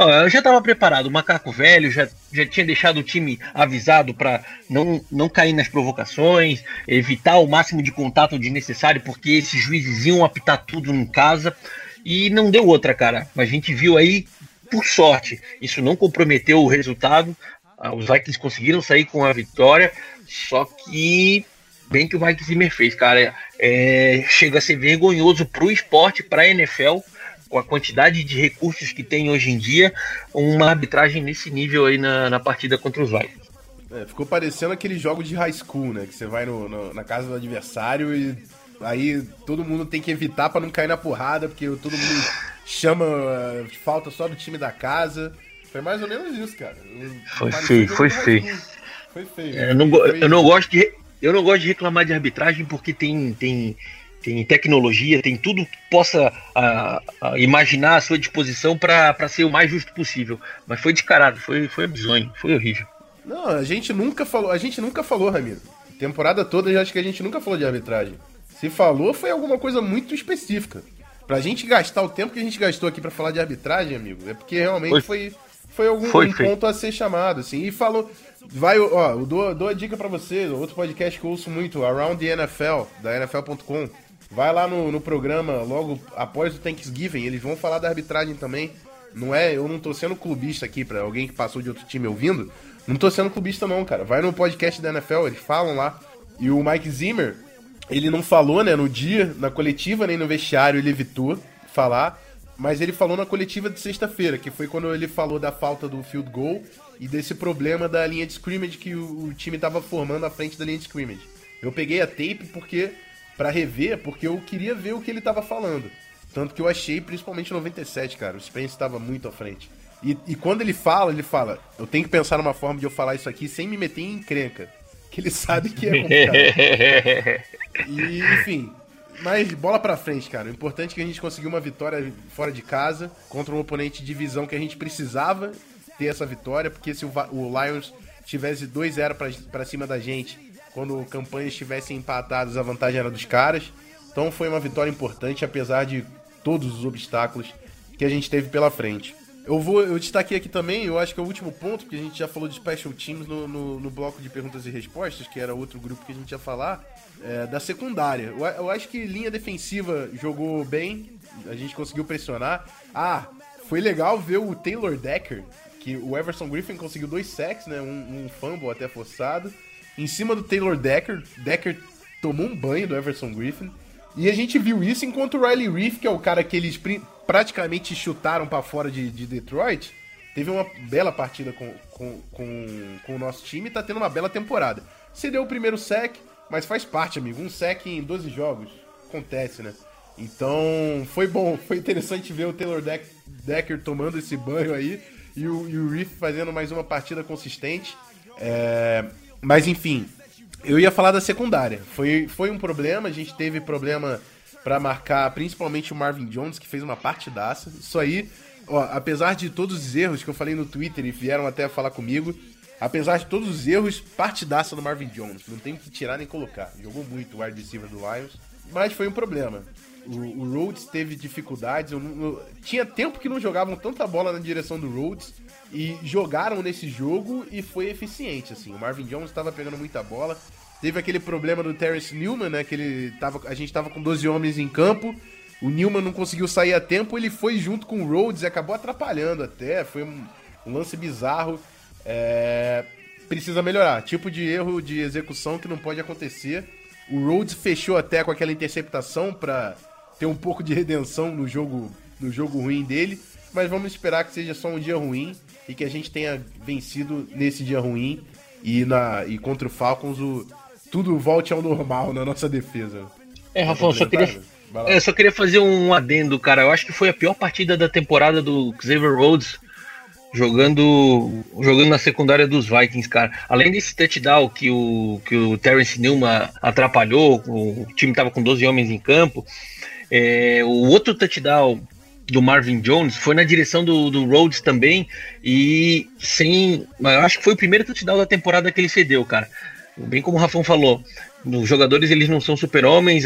Eu já estava preparado, o macaco velho já, já tinha deixado o time avisado para não, não cair nas provocações, evitar o máximo de contato desnecessário, porque esses juízes iam apitar tudo em casa. E não deu outra, cara. A gente viu aí, por sorte, isso não comprometeu o resultado. Ah, os Vikings conseguiram sair com a vitória, só que bem que o Mike Zimmer fez, cara. É, chega a ser vergonhoso pro esporte, pra NFL com a quantidade de recursos que tem hoje em dia, uma arbitragem nesse nível aí na, na partida contra os Vikings. É, ficou parecendo aquele jogo de high school, né? Que você vai no, no, na casa do adversário e aí todo mundo tem que evitar para não cair na porrada, porque todo mundo chama uh, falta só do time da casa. Foi mais ou menos isso, cara. Foi feio, foi feio. Foi feio. É, eu, não, eu não gosto de eu não gosto de reclamar de arbitragem porque tem, tem tem tecnologia, tem tudo que possa a, a imaginar à sua disposição para ser o mais justo possível. Mas foi descarado, foi, foi bizonho, foi horrível. Não, a gente nunca falou, a gente nunca falou, Ramiro. Temporada toda eu acho que a gente nunca falou de arbitragem. Se falou, foi alguma coisa muito específica. Pra gente gastar o tempo que a gente gastou aqui para falar de arbitragem, amigo, é porque realmente foi, foi, foi algum foi, um ponto a ser chamado, assim. E falou. Vai, ó, eu dou, dou a dica para você, outro podcast que eu ouço muito, Around the NFL, da NFL.com. Vai lá no, no programa logo após o Thanksgiving, eles vão falar da arbitragem também. Não é, eu não tô sendo clubista aqui para alguém que passou de outro time ouvindo. Não tô sendo clubista não, cara. Vai no podcast da NFL, eles falam lá. E o Mike Zimmer, ele não falou, né, no dia, na coletiva, nem no vestiário, ele evitou falar. Mas ele falou na coletiva de sexta-feira, que foi quando ele falou da falta do field goal e desse problema da linha de scrimmage que o, o time tava formando à frente da linha de scrimmage. Eu peguei a tape porque para rever, porque eu queria ver o que ele tava falando. Tanto que eu achei, principalmente 97, cara, o Spence estava muito à frente. E, e, quando ele fala, ele fala: Eu tenho que pensar numa forma de eu falar isso aqui sem me meter em encrenca. Que ele sabe que é complicado. e, enfim. Mas bola pra frente, cara. O importante é que a gente conseguiu uma vitória fora de casa contra um oponente de divisão que a gente precisava ter essa vitória, porque se o, o Lions tivesse 2-0 para cima da gente quando campanhas estivessem empatadas, a vantagem era dos caras. Então foi uma vitória importante, apesar de todos os obstáculos que a gente teve pela frente. Eu vou, eu destaquei aqui também, eu acho que é o último ponto, porque a gente já falou de Special Teams no, no, no bloco de perguntas e respostas, que era outro grupo que a gente ia falar, é, da secundária. Eu, eu acho que linha defensiva jogou bem, a gente conseguiu pressionar. Ah, foi legal ver o Taylor Decker, que o Everson Griffin conseguiu dois sacks, né, um, um fumble até forçado em cima do Taylor Decker. Decker tomou um banho do Everson Griffin. E a gente viu isso enquanto o Riley Reef, que é o cara que eles praticamente chutaram para fora de, de, Detroit, teve uma bela partida com, com, com, com, o nosso time e tá tendo uma bela temporada. Cedeu o primeiro sec, mas faz parte, amigo. Um sec em 12 jogos. Acontece, né? Então, foi bom. Foi interessante ver o Taylor Decker tomando esse banho aí e o, e o Reef fazendo mais uma partida consistente. É, mas enfim, eu ia falar da secundária. Foi, foi um problema, a gente teve problema para marcar principalmente o Marvin Jones, que fez uma partidaça. Isso aí, ó, apesar de todos os erros que eu falei no Twitter e vieram até falar comigo, apesar de todos os erros, partidaça do Marvin Jones. Não tem que tirar nem colocar. Jogou muito o wide receiver do Lions, mas foi um problema. O, o Rhodes teve dificuldades. Eu, eu, tinha tempo que não jogavam tanta bola na direção do Rhodes e jogaram nesse jogo e foi eficiente, assim. O Marvin Jones estava pegando muita bola. Teve aquele problema do Terrence Newman, né? Que ele tava, a gente tava com 12 homens em campo. O Newman não conseguiu sair a tempo, ele foi junto com o Rhodes e acabou atrapalhando até. Foi um, um lance bizarro. É, precisa melhorar. Tipo de erro de execução que não pode acontecer. O Rhodes fechou até com aquela interceptação para ter um pouco de redenção no jogo, no jogo ruim dele. Mas vamos esperar que seja só um dia ruim e que a gente tenha vencido nesse dia ruim e, na, e contra o Falcons o, tudo volte ao normal na nossa defesa. É, Rafael, só queria, eu é, só queria fazer um adendo, cara. Eu acho que foi a pior partida da temporada do Xavier Rhodes jogando jogando na secundária dos Vikings, cara. Além desse touchdown que o, que o Terence Newman atrapalhou, o time tava com 12 homens em campo. É, o outro touchdown do Marvin Jones foi na direção do, do Rhodes também e sem, eu acho que foi o primeiro touchdown da temporada que ele cedeu, cara. Bem como o Rafão falou, os jogadores eles não são super-homens,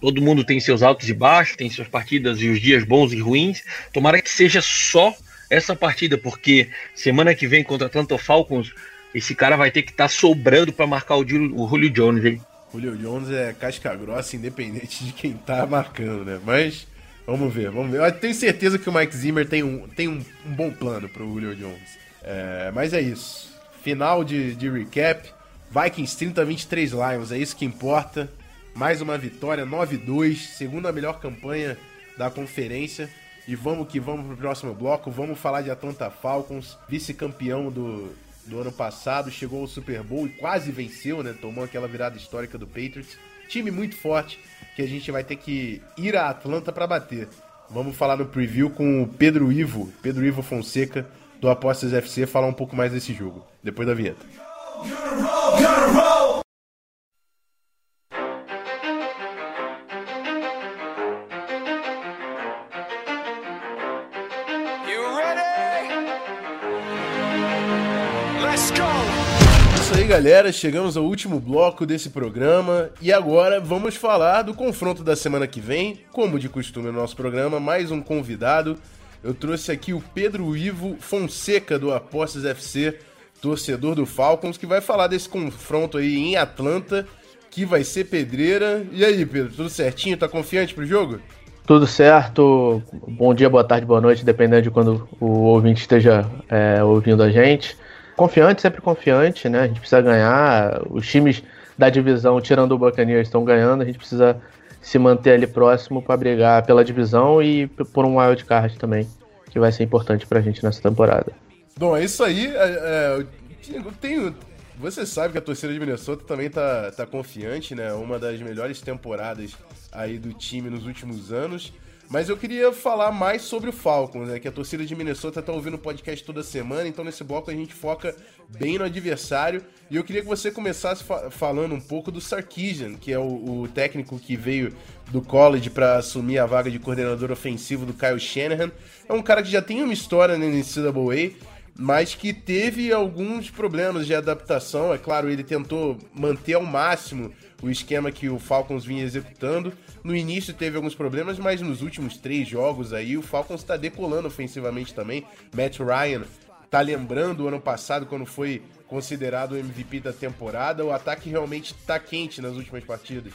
todo mundo tem seus altos e baixos, tem suas partidas e os dias bons e ruins. Tomara que seja só essa partida, porque semana que vem contra Atlanta Falcons, esse cara vai ter que estar tá sobrando para marcar o, o Julio Jones, hein? Julio Jones é casca grossa, independente de quem tá marcando, né? Mas vamos ver, vamos ver. Eu tenho certeza que o Mike Zimmer tem um, tem um, um bom plano pro Julio Jones. É, mas é isso. Final de, de recap. Vikings 30 23 Lions, é isso que importa. Mais uma vitória, 9-2, segunda melhor campanha da conferência. E vamos que vamos pro próximo bloco. Vamos falar de Atlanta Falcons, vice-campeão do, do ano passado, chegou ao Super Bowl e quase venceu, né? Tomou aquela virada histórica do Patriots. Time muito forte que a gente vai ter que ir a Atlanta para bater. Vamos falar no preview com o Pedro Ivo, Pedro Ivo Fonseca, do Apostas FC, falar um pouco mais desse jogo, depois da vinheta. Galera. Chegamos ao último bloco desse programa e agora vamos falar do confronto da semana que vem. Como de costume no nosso programa, mais um convidado. Eu trouxe aqui o Pedro Ivo Fonseca do Apostas FC, torcedor do Falcons, que vai falar desse confronto aí em Atlanta, que vai ser pedreira. E aí, Pedro, tudo certinho? Tá confiante pro jogo? Tudo certo. Bom dia, boa tarde, boa noite, dependendo de quando o ouvinte esteja é, ouvindo a gente. Confiante, sempre confiante, né? A gente precisa ganhar. Os times da divisão, tirando o Buccaneers, estão ganhando. A gente precisa se manter ali próximo para brigar pela divisão e por um wild card também, que vai ser importante para a gente nessa temporada. Bom, é isso aí. É, é, tenho, você sabe que a torcida de Minnesota também tá, tá confiante, né? Uma das melhores temporadas aí do time nos últimos anos. Mas eu queria falar mais sobre o Falcons, né? Que a torcida de Minnesota tá ouvindo o podcast toda semana, então nesse bloco a gente foca bem no adversário. E eu queria que você começasse fa falando um pouco do Sarkisian, que é o, o técnico que veio do college para assumir a vaga de coordenador ofensivo do Kyle Shanahan. É um cara que já tem uma história na NCAA, mas que teve alguns problemas de adaptação. É claro, ele tentou manter ao máximo o esquema que o Falcons vinha executando. No início teve alguns problemas, mas nos últimos três jogos aí o Falcons está decolando ofensivamente também. Matt Ryan tá lembrando o ano passado quando foi considerado o MVP da temporada. O ataque realmente está quente nas últimas partidas.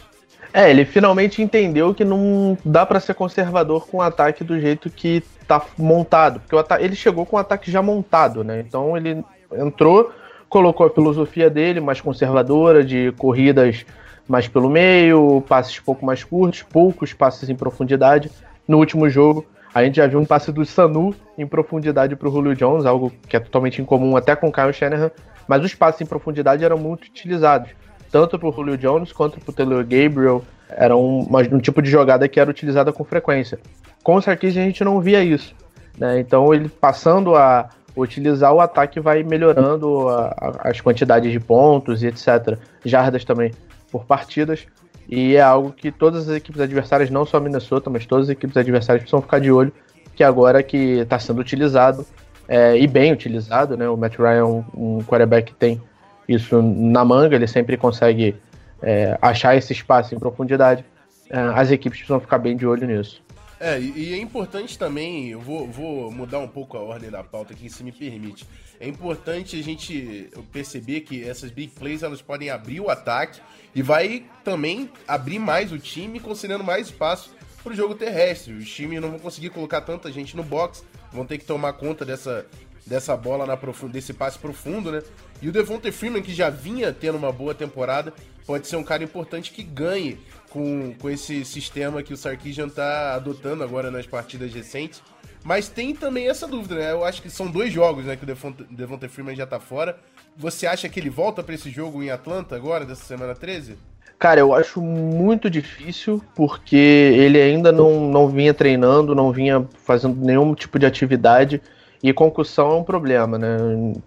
É, ele finalmente entendeu que não dá para ser conservador com o ataque do jeito que tá montado, porque ele chegou com o ataque já montado, né? Então ele entrou, colocou a filosofia dele mais conservadora de corridas mais pelo meio, passes pouco mais curtos, poucos passes em profundidade. No último jogo, a gente já viu um passe do Sanu em profundidade para o Julio Jones, algo que é totalmente incomum até com o Kyle Shanahan, mas os passes em profundidade eram muito utilizados, tanto para o Julio Jones quanto para o Taylor Gabriel. Era um, um, tipo de jogada que era utilizada com frequência. Com o Sarkisian a gente não via isso. Né? Então ele passando a utilizar o ataque vai melhorando a, a, as quantidades de pontos e etc. Jardas também por partidas. E é algo que todas as equipes adversárias, não só a Minnesota, mas todas as equipes adversárias precisam ficar de olho, que agora que está sendo utilizado, é, e bem utilizado, né? O Matt Ryan, um, um quarterback que tem isso na manga, ele sempre consegue é, achar esse espaço em profundidade. É, as equipes precisam ficar bem de olho nisso. É, e é importante também, eu vou, vou mudar um pouco a ordem da pauta aqui, se me permite. É importante a gente perceber que essas big plays elas podem abrir o ataque e vai também abrir mais o time, concedendo mais espaço para o jogo terrestre. Os times não vão conseguir colocar tanta gente no box, vão ter que tomar conta dessa, dessa bola na profund... desse passe profundo, né? E o Devonta Freeman, que já vinha tendo uma boa temporada, pode ser um cara importante que ganhe com, com esse sistema que o Sarkisian está adotando agora nas partidas recentes. Mas tem também essa dúvida, né? Eu acho que são dois jogos, né? Que o Devonta, Freeman já tá fora. Você acha que ele volta para esse jogo em Atlanta agora, dessa semana 13? Cara, eu acho muito difícil, porque ele ainda não, não vinha treinando, não vinha fazendo nenhum tipo de atividade. E concussão é um problema, né?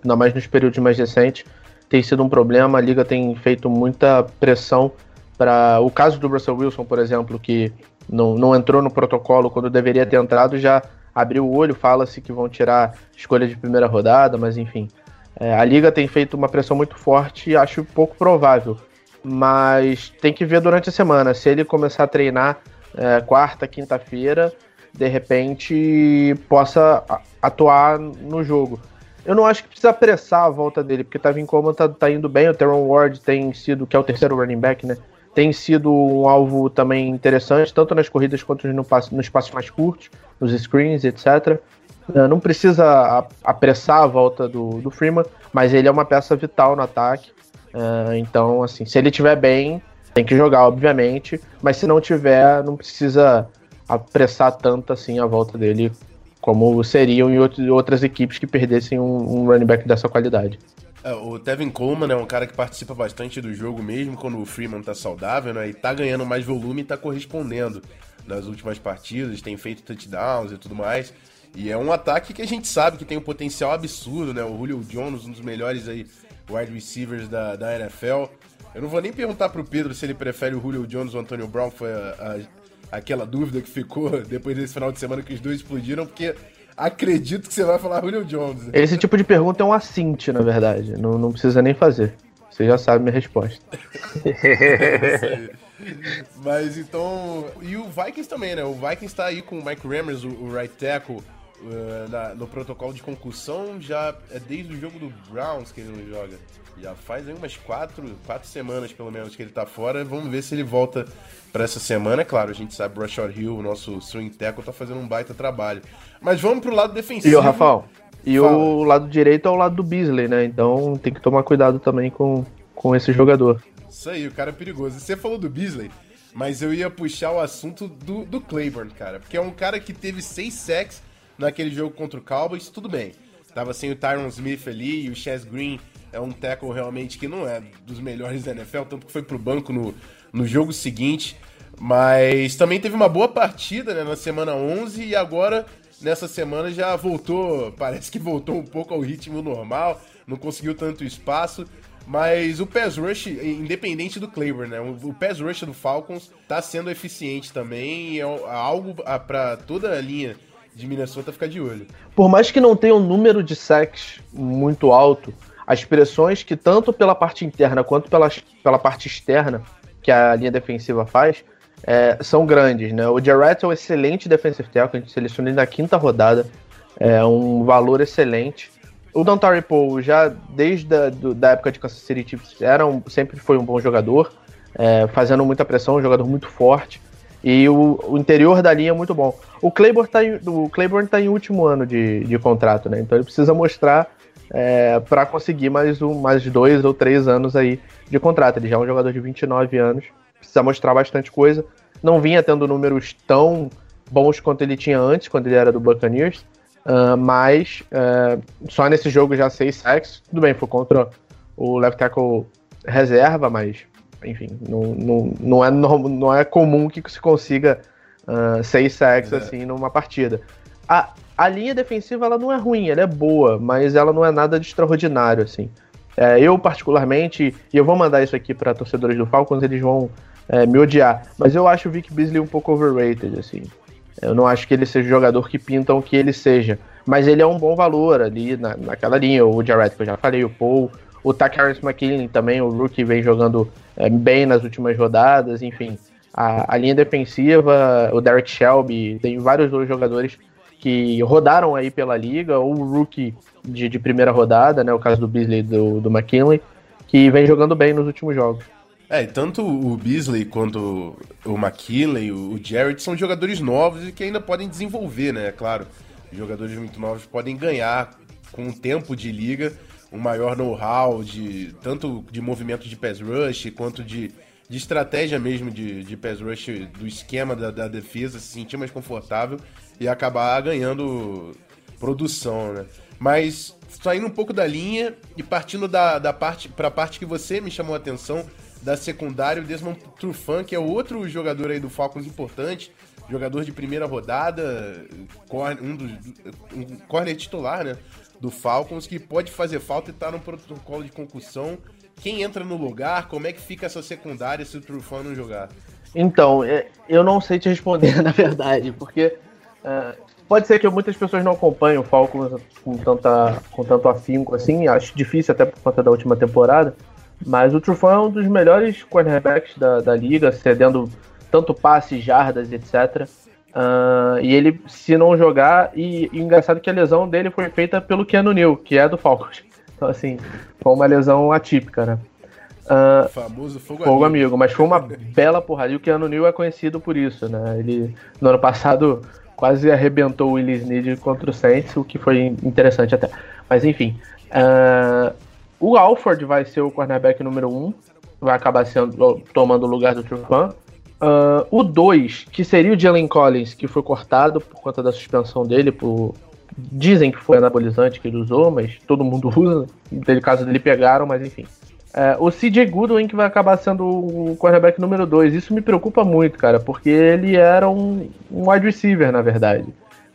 Ainda mais nos períodos mais recentes. Tem sido um problema, a liga tem feito muita pressão para. O caso do Russell Wilson, por exemplo, que não, não entrou no protocolo quando deveria ter entrado, já abriu o olho, fala-se que vão tirar escolha de primeira rodada, mas enfim. É, a liga tem feito uma pressão muito forte e acho pouco provável. Mas tem que ver durante a semana. Se ele começar a treinar é, quarta, quinta-feira, de repente possa atuar no jogo. Eu não acho que precisa apressar a volta dele, porque Tevin Coleman tá, tá indo bem, o Teron Ward tem sido, que é o terceiro running back, né? Tem sido um alvo também interessante, tanto nas corridas quanto no nos passos mais curtos, nos screens, etc. Não precisa apressar a volta do, do Freeman, mas ele é uma peça vital no ataque. Então, assim, se ele estiver bem, tem que jogar, obviamente, mas se não tiver, não precisa apressar tanto assim a volta dele como seriam em outras equipes que perdessem um, um running back dessa qualidade. É, o Tevin Coleman é um cara que participa bastante do jogo mesmo quando o Freeman tá saudável, né? E tá ganhando mais volume e tá correspondendo nas últimas partidas, tem feito touchdowns e tudo mais. E é um ataque que a gente sabe que tem um potencial absurdo, né? O Julio Jones, um dos melhores aí wide receivers da, da NFL. Eu não vou nem perguntar pro Pedro se ele prefere o Julio Jones ou o Antonio Brown, foi a, a, aquela dúvida que ficou depois desse final de semana que os dois explodiram, porque acredito que você vai falar Julio Jones. Né? Esse tipo de pergunta é um assinte, na verdade. Não, não precisa nem fazer. Você já sabe minha resposta. Mas então. E o Vikings também, né? O Vikings está aí com o Mike Rammers, o, o right tackle, uh, na, no protocolo de concussão. Já é desde o jogo do Browns que ele não joga. Já faz aí umas quatro, quatro semanas, pelo menos, que ele tá fora. Vamos ver se ele volta para essa semana. É claro, a gente sabe que o Hill, o nosso swing tackle, tá fazendo um baita trabalho. Mas vamos pro lado defensivo. E o Rafael? E Fala. o lado direito é o lado do Beasley, né? Então tem que tomar cuidado também com, com esse jogador. Isso aí, o cara é perigoso. Você falou do Beasley, mas eu ia puxar o assunto do, do Claiborne, cara. Porque é um cara que teve seis sacks naquele jogo contra o Cowboys, tudo bem. Tava sem o Tyron Smith ali e o Chaz Green é um tackle realmente que não é dos melhores da NFL, tanto que foi pro banco no, no jogo seguinte. Mas também teve uma boa partida né, na semana 11 e agora nessa semana já voltou, parece que voltou um pouco ao ritmo normal, não conseguiu tanto espaço. Mas o pass rush, independente do Claiborne, né? O pass rush do Falcons tá sendo eficiente também e é algo para toda a linha de Minnesota ficar de olho. Por mais que não tenha um número de sacks muito alto, as pressões que tanto pela parte interna quanto pela, pela parte externa que a linha defensiva faz é, são grandes, né? O Jarrett é um excelente defensive tackle, a gente selecionou na quinta rodada, é um valor excelente. O Dontari Poe já desde a do, da época de Kansas City Chiefs era um, sempre foi um bom jogador, é, fazendo muita pressão, um jogador muito forte. E o, o, interior da linha é muito bom. O Claiborne está em, tá em último ano de, de contrato, né? Então ele precisa mostrar é, para conseguir mais, um, mais dois ou três anos aí de contrato. Ele já é um jogador de 29 anos, precisa mostrar bastante coisa. Não vinha tendo números tão bons quanto ele tinha antes, quando ele era do Buccaneers, uh, mas uh, só nesse jogo já seis sacks. Tudo bem, foi contra o left tackle reserva, mas enfim, não, não, não, é, não é comum que se consiga uh, seis sacks é. assim numa partida. A, a linha defensiva ela não é ruim, ela é boa, mas ela não é nada de extraordinário, assim. É, eu, particularmente, e eu vou mandar isso aqui para torcedores do Falcons, eles vão é, me odiar, mas eu acho o Vic Beasley um pouco overrated, assim. Eu não acho que ele seja o jogador que pintam que ele seja, mas ele é um bom valor ali na, naquela linha. O Jarrett, que eu já falei, o Paul, o Takaris McKinley também, o rookie vem jogando é, bem nas últimas rodadas, enfim. A, a linha defensiva, o Derek Shelby, tem vários outros jogadores que rodaram aí pela liga, ou o rookie de, de primeira rodada, né? O caso do Beasley do, do McKinley, que vem jogando bem nos últimos jogos. É, tanto o Beasley quanto o McKinley, o Jarrett são jogadores novos e que ainda podem desenvolver, né? É claro, jogadores muito novos podem ganhar com o tempo de liga um maior know-how de tanto de movimento de pass rush quanto de, de estratégia mesmo de, de pass rush do esquema da, da defesa, se sentir mais confortável e acabar ganhando produção, né? Mas saindo um pouco da linha e partindo da, da parte para a parte que você me chamou a atenção da secundária, o Desmond Trufant, que é outro jogador aí do Falcons importante, jogador de primeira rodada, um dos um corner titular, né, do Falcons, que pode fazer falta e tá no protocolo de concussão. Quem entra no lugar? Como é que fica essa secundária se o Trufant não jogar? Então, é, eu não sei te responder, na verdade, porque é, pode ser que muitas pessoas não acompanhem o Falcons com, tanta, com tanto afinco assim, acho difícil até por conta da última temporada, mas o Trufant é um dos melhores cornerbacks da, da liga, cedendo tanto passes, jardas, etc. Uh, e ele, se não jogar, e, e engraçado que a lesão dele foi feita pelo Keanu Neal, que é do Falcons. Então, assim, foi uma lesão atípica, né? Uh, famoso fogo, fogo amigo. amigo. mas foi uma bela porrada. E o Keanu Neal é conhecido por isso, né? Ele, no ano passado, quase arrebentou o Willis Need contra o Saints, o que foi interessante até. Mas, enfim. Uh, o Alford vai ser o cornerback número 1, um, vai acabar sendo, tomando o lugar do Trufan. Uh, o 2, que seria o Jalen Collins, que foi cortado por conta da suspensão dele, por... dizem que foi anabolizante que ele usou, mas todo mundo usa. No caso dele pegaram, mas enfim. Uh, o CJ Goodwin que vai acabar sendo o cornerback número 2. Isso me preocupa muito, cara, porque ele era um, um wide receiver, na verdade.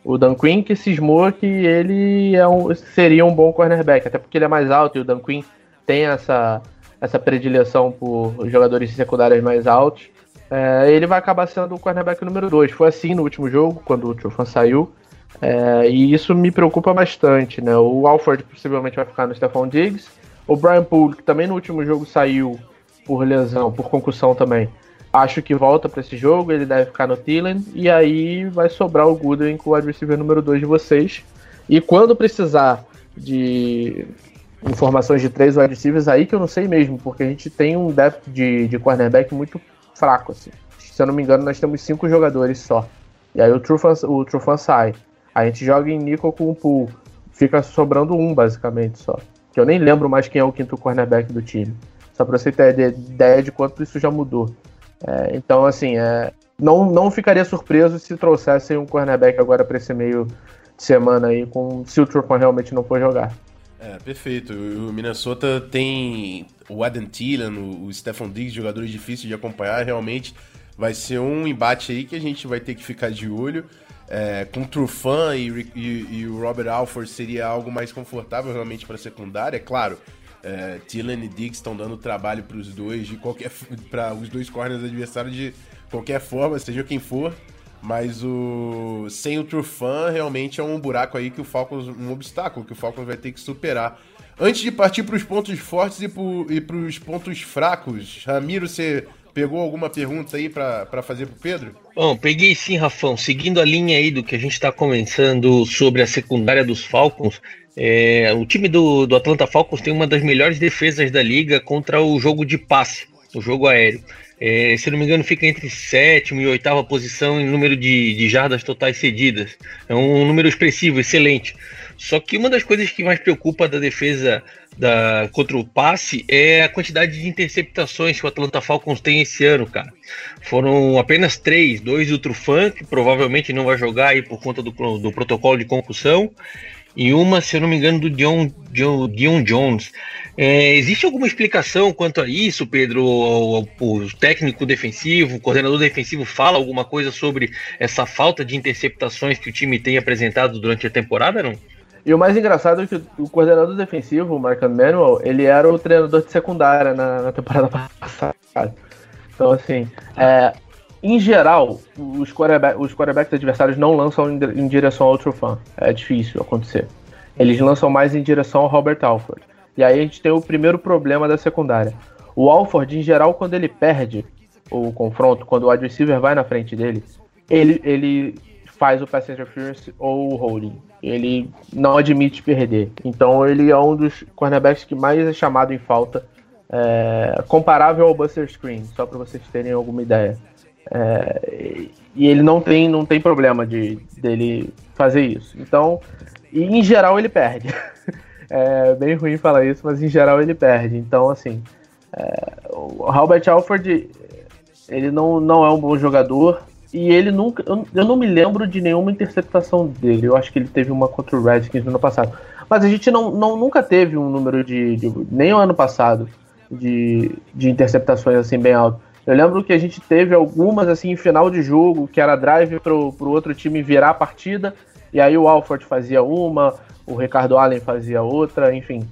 O Dan Quinn que cismou que ele é um, seria um bom cornerback, até porque ele é mais alto e o Dan Quinn tem essa, essa predileção por jogadores secundários mais altos é, ele vai acabar sendo o cornerback número 2. Foi assim no último jogo, quando o Trufan saiu. É, e isso me preocupa bastante, né? O Alford possivelmente vai ficar no Stephon Diggs. O Brian Poole, que também no último jogo saiu por lesão, por concussão também. Acho que volta para esse jogo, ele deve ficar no Thielen. E aí vai sobrar o Goodwin com o receiver número 2 de vocês. E quando precisar de informações de três wide receivers, aí que eu não sei mesmo, porque a gente tem um depth de, de cornerback muito fraco, assim. Se eu não me engano, nós temos cinco jogadores só. E aí o Trufan, o Trufan sai. A gente joga em Nico com o Pool. Fica sobrando um, basicamente, só. Que eu nem lembro mais quem é o quinto cornerback do time. Só pra você ter ideia de quanto isso já mudou. É, então, assim, é, não, não ficaria surpreso se trouxessem um cornerback agora para esse meio de semana aí, com, se o Trufan realmente não for jogar. É, perfeito. O Minnesota tem o Adam Thielen, o Stephon Diggs, jogadores difíceis de acompanhar. Realmente vai ser um embate aí que a gente vai ter que ficar de olho. É, com o Trufan e, e, e, o Robert Alford seria algo mais confortável realmente para a secundária. Claro, é, Thielen e Diggs estão dando trabalho para os dois de qualquer para os dois corners adversários de qualquer forma, seja quem for. Mas o sem o Trufan realmente é um buraco aí que o Falcons um obstáculo que o Falcons vai ter que superar. Antes de partir para os pontos fortes e para os pontos fracos, Ramiro, você pegou alguma pergunta aí para fazer para o Pedro? Bom, peguei sim, Rafão. Seguindo a linha aí do que a gente está começando sobre a secundária dos Falcons, é, o time do, do Atlanta Falcons tem uma das melhores defesas da liga contra o jogo de passe, o jogo aéreo. É, se não me engano, fica entre sétima e oitava posição em número de, de jardas totais cedidas. É um número expressivo, excelente. Só que uma das coisas que mais preocupa da defesa da, contra o passe é a quantidade de interceptações que o Atlanta Falcons tem esse ano, cara. Foram apenas três, dois do Trufan, que provavelmente não vai jogar aí por conta do, do protocolo de concussão, e uma, se eu não me engano, do Dion, Dion, Dion Jones. É, existe alguma explicação quanto a isso, Pedro? O, o, técnico defensivo, o coordenador defensivo fala alguma coisa sobre essa falta de interceptações que o time tem apresentado durante a temporada, não? E o mais engraçado é que o coordenador defensivo, o Mark Manuel, ele era o treinador de secundária na, na temporada passada. Então, assim, é, em geral, os, quarterback, os quarterbacks adversários não lançam em, em direção ao Trufan. É difícil acontecer. Eles lançam mais em direção ao Robert Alford. E aí a gente tem o primeiro problema da secundária. O Alford, em geral, quando ele perde o confronto, quando o wide receiver vai na frente dele, ele, ele faz o pass interference ou o holding. Ele não admite perder. Então ele é um dos cornerbacks que mais é chamado em falta, é, comparável ao Buster Screen, só para vocês terem alguma ideia. É, e ele não tem, não tem problema de dele fazer isso. Então, e em geral ele perde. É bem ruim falar isso, mas em geral ele perde. Então, assim, é, o Robert Alford, ele não, não é um bom jogador. E ele nunca. Eu, eu, não me lembro de nenhuma interceptação dele. Eu acho que ele teve uma contra o Redskins no ano passado. Mas a gente não, não nunca teve um número de. de nem o ano passado. De, de interceptações assim bem alto. Eu lembro que a gente teve algumas assim em final de jogo, que era drive pro, pro outro time virar a partida, e aí o Alford fazia uma, o Ricardo Allen fazia outra, enfim.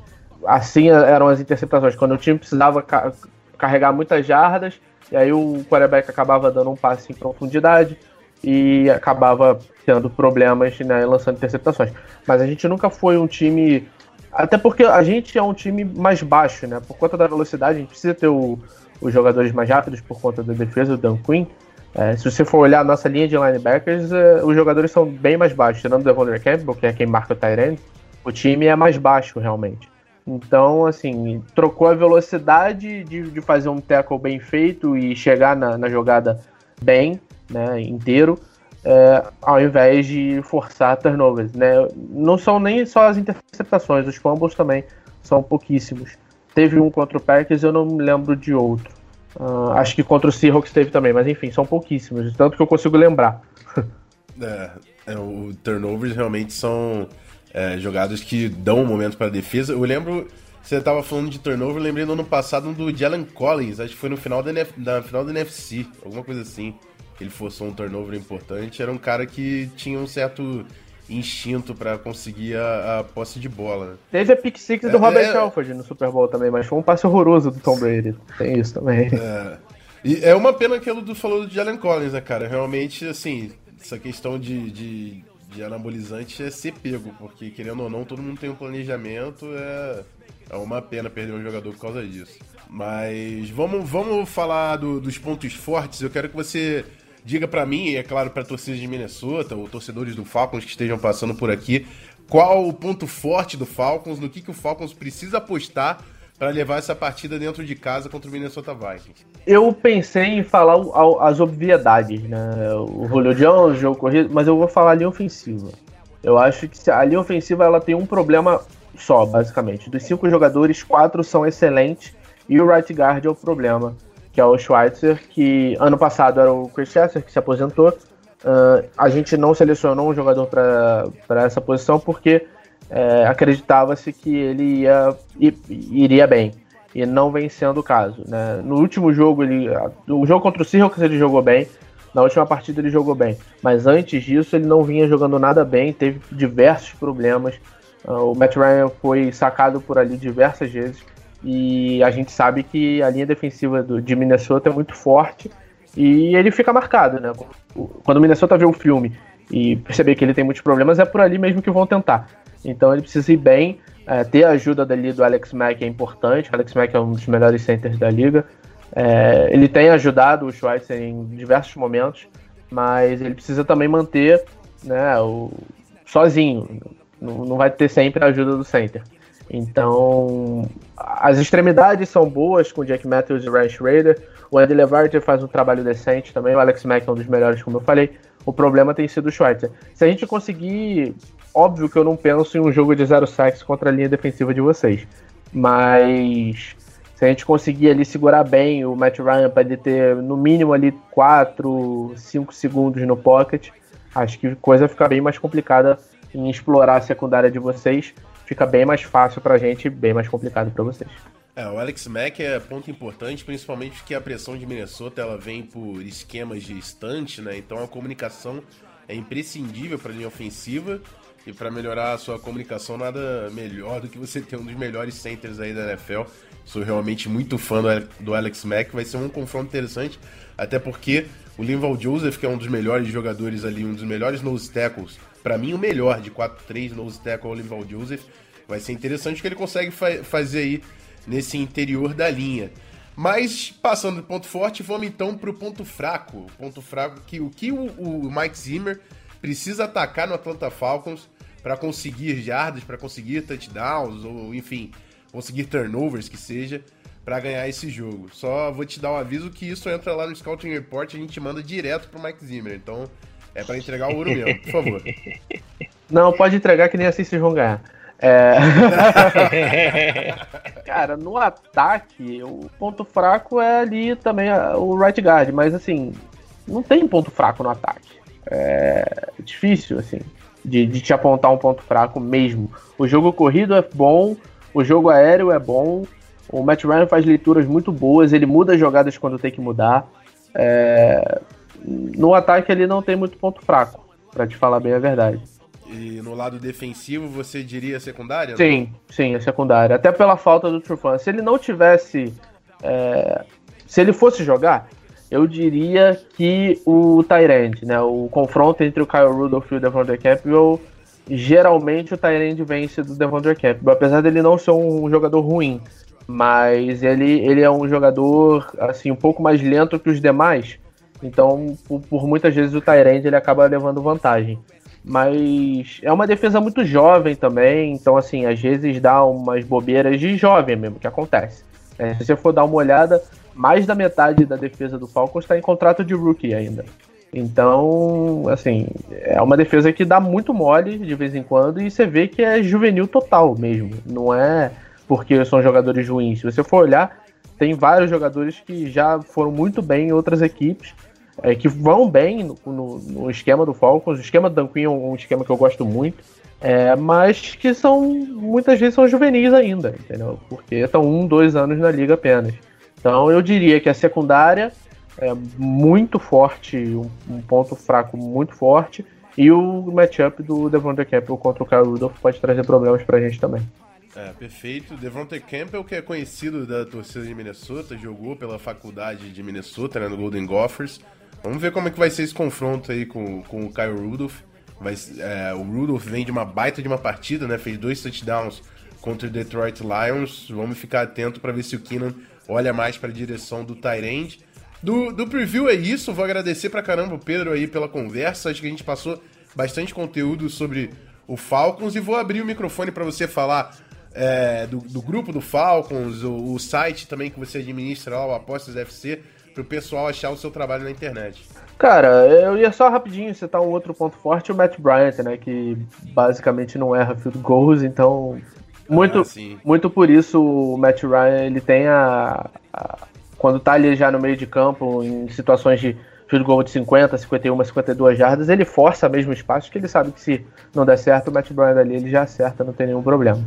Assim eram as interceptações, quando o time precisava ca carregar muitas jardas, e aí o quarterback acabava dando um passe em profundidade e acabava tendo problemas né, lançando interceptações. Mas a gente nunca foi um time. Até porque a gente é um time mais baixo, né? Por conta da velocidade, a gente precisa ter o, os jogadores mais rápidos por conta da defesa, o Dan Quinn. É, se você for olhar a nossa linha de linebackers, é, os jogadores são bem mais baixos. Tirando o Devon Campbell, que é quem marca o Tyrant, o time é mais baixo realmente. Então, assim, trocou a velocidade de, de fazer um tackle bem feito e chegar na, na jogada bem, né, inteiro, é, ao invés de forçar turnovers, né? Não são nem só as interceptações, os fumbles também são pouquíssimos. Teve um contra o Packers, eu não me lembro de outro. Uh, acho que contra o Seahawks teve também, mas enfim, são pouquíssimos, tanto que eu consigo lembrar. é, é, o turnovers realmente são é, jogadas que dão um momento para a defesa. Eu lembro, você estava falando de turnover, eu lembrei no ano passado do Jalen Collins, acho que foi no final da, NF, da final da NFC, alguma coisa assim. Ele forçou um turnover importante. Era um cara que tinha um certo instinto para conseguir a, a, posse de bola. Né? Teve a pick six do é, Robert é... Alford no Super Bowl também, mas foi um passe horroroso do Tom Brady. Tem isso também. É, e é uma pena que ele falou do Jalen Collins, né, cara? Realmente, assim, essa questão de, de, de, anabolizante é ser pego, porque querendo ou não, todo mundo tem um planejamento, é, é uma pena perder um jogador por causa disso. Mas vamos, vamos falar do, dos pontos fortes. Eu quero que você Diga para mim, e é claro para torcedores de Minnesota ou torcedores do Falcons que estejam passando por aqui, qual o ponto forte do Falcons, no que, que o Falcons precisa apostar para levar essa partida dentro de casa contra o Minnesota Vikings? Eu pensei em falar as obviedades, né? O Julio Jones, o jogo corrido, mas eu vou falar a linha ofensiva. Eu acho que a linha ofensiva ela tem um problema só, basicamente. Dos cinco jogadores, quatro são excelentes e o right guard é o problema que é o Schweitzer, que ano passado era o Chris Chester, que se aposentou. Uh, a gente não selecionou um jogador para essa posição porque é, acreditava-se que ele ia, iria bem. E não vem sendo o caso. Né? No último jogo, ele, no jogo contra o Seahawks ele jogou bem. Na última partida ele jogou bem. Mas antes disso ele não vinha jogando nada bem, teve diversos problemas. Uh, o Matt Ryan foi sacado por ali diversas vezes. E a gente sabe que a linha defensiva do, de Minnesota é muito forte e ele fica marcado, né? Quando o Minnesota vê o filme e perceber que ele tem muitos problemas, é por ali mesmo que vão tentar. Então ele precisa ir bem, é, ter a ajuda dali do Alex Mack é importante. O Alex Mack é um dos melhores centers da liga. É, ele tem ajudado o Schweitzer em diversos momentos, mas ele precisa também manter né, o, sozinho. Não, vai ter sempre a ajuda do center. Então, as extremidades são boas com Jack Matthews e Ryan Schrader. O Andy Levarter faz um trabalho decente também. O Alex Mack é um dos melhores, como eu falei. O problema tem sido o Schweitzer. Se a gente conseguir. Óbvio que eu não penso em um jogo de zero sacks contra a linha defensiva de vocês. Mas se a gente conseguir ali segurar bem o Matt Ryan para ele ter no mínimo ali 4, 5 segundos no pocket, acho que a coisa fica bem mais complicada em explorar a secundária de vocês fica bem mais fácil pra gente e bem mais complicado para vocês. É, o Alex Mack é ponto importante, principalmente porque a pressão de Minnesota ela vem por esquemas de estante, né? Então a comunicação é imprescindível para a linha ofensiva e para melhorar a sua comunicação nada melhor do que você ter um dos melhores centers aí da NFL. Sou realmente muito fã do Alex Mack, vai ser um confronto interessante, até porque o Linval Joseph, que é um dos melhores jogadores ali, um dos melhores nose tackles, para mim o melhor de 4-3 nose tackle é o Linval Joseph. Vai ser interessante o que ele consegue fa fazer aí nesse interior da linha. Mas, passando do ponto forte, vamos então para o ponto fraco. O ponto fraco que o que o, o Mike Zimmer precisa atacar no Atlanta Falcons para conseguir jardas, para conseguir touchdowns, ou enfim, conseguir turnovers que seja, para ganhar esse jogo. Só vou te dar um aviso que isso entra lá no Scouting Report e a gente manda direto pro Mike Zimmer. Então, é para entregar o ouro mesmo, por favor. Não, pode entregar que nem assim vocês vão ganhar. É... Cara, no ataque, o ponto fraco é ali também o right guard, mas assim, não tem ponto fraco no ataque. É difícil, assim, de, de te apontar um ponto fraco mesmo. O jogo corrido é bom, o jogo aéreo é bom, o Matt Ryan faz leituras muito boas, ele muda as jogadas quando tem que mudar. É... No ataque ele não tem muito ponto fraco, para te falar bem a verdade. E no lado defensivo, você diria secundária? Sim, não? sim, a secundária. Até pela falta do Trufan. Se ele não tivesse. É... Se ele fosse jogar, eu diria que o Tyrande, né? O confronto entre o Kyle Rudolph e o Devondre Campbell, geralmente o Tyrande vence do Devondre Campbell, apesar dele não ser um jogador ruim, mas ele, ele é um jogador assim um pouco mais lento que os demais Então, por, por muitas vezes o Tyrande ele acaba levando vantagem. Mas é uma defesa muito jovem também, então assim, às vezes dá umas bobeiras de jovem mesmo que acontece. É, se você for dar uma olhada, mais da metade da defesa do Falcons está em contrato de rookie ainda. Então, assim, é uma defesa que dá muito mole de vez em quando e você vê que é juvenil total mesmo. Não é porque são jogadores ruins. Se você for olhar, tem vários jogadores que já foram muito bem em outras equipes, é, que vão bem no, no, no, esquema do Falcons. O esquema do Dan Quinn é um, esquema que eu gosto muito, é, mas que são muitas vezes são juvenis ainda, entendeu? Porque estão um, dois anos na liga apenas. Então eu diria que a secundária é muito forte, um, um ponto fraco muito forte, e o matchup do Devonta Campbell contra o Kyle Rudolph pode trazer problemas pra gente também. É, perfeito. Devonta Campbell, que é conhecido da torcida de Minnesota, jogou pela faculdade de Minnesota, né, no Golden Gophers. Vamos ver como é que vai ser esse confronto aí com, com o Kyle Rudolph. Vai, é, o Rudolph vem de uma baita de uma partida, né? Fez dois touchdowns contra o Detroit Lions. Vamos ficar atento para ver se o Keenan olha mais para a direção do Tyrande. Do, do preview é isso. Vou agradecer pra caramba o Pedro aí pela conversa. Acho que a gente passou bastante conteúdo sobre o Falcons e vou abrir o microfone para você falar é, do, do, grupo do Falcons, o, o, site também que você administra lá, o Apostas FC, para o pessoal achar o seu trabalho na internet. Cara, eu ia só rapidinho citar um outro ponto forte, o Matt Bryant, né, que basicamente não erra field goals, então muito, ah, muito por isso o Matt Ryan ele tem a, a, quando tá ali já no meio de campo em situações de field goal de 50, 51, 52 jardas, ele força mesmo espaço, que ele sabe que se não der certo, o Matt Bryant ali ele já acerta, não tem nenhum problema.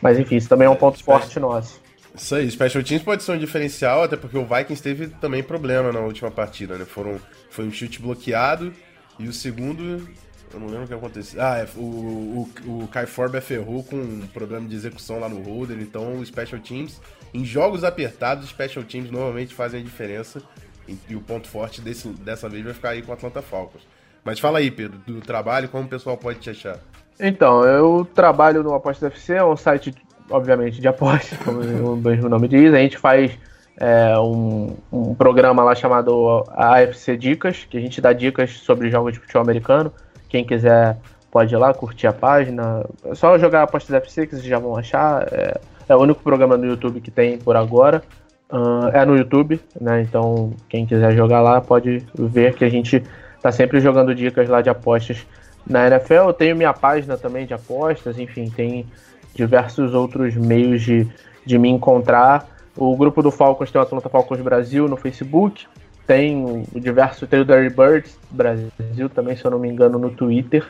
Mas enfim, isso também é um ponto forte nosso. Isso aí, Special Teams pode ser um diferencial, até porque o Vikings teve também problema na última partida, né? Foram, foi um chute bloqueado e o segundo, eu não lembro o que aconteceu. Ah, é, o, o, o Kai Forber ferrou com um problema de execução lá no holder, então o Special Teams, em jogos apertados, Special Teams normalmente fazem a diferença e, e o ponto forte desse, dessa vez vai ficar aí com o Atlanta Falcons. Mas fala aí, Pedro, do trabalho, como o pessoal pode te achar? Então, eu trabalho no Apostas FC, é um site, obviamente, de apostas, como o mesmo nome diz. A gente faz é, um, um, programa lá chamado AFC Dicas, que a gente dá dicas sobre jogos de futebol americano. Quem quiser pode ir lá, curtir a página. É só jogar Apostas FC que vocês já vão achar. É, é o único programa no YouTube que tem por agora. Uh, é no YouTube, né? Então, quem quiser jogar lá pode ver que a gente tá sempre jogando dicas lá de apostas na NFL. Eu tenho minha página também de apostas, enfim, tem diversos outros meios de, de me encontrar. O grupo do Falcons tem o Atlanta Falcons Brasil no Facebook, tem o diverso, tem o Birds Brasil também, se eu não me engano, no Twitter.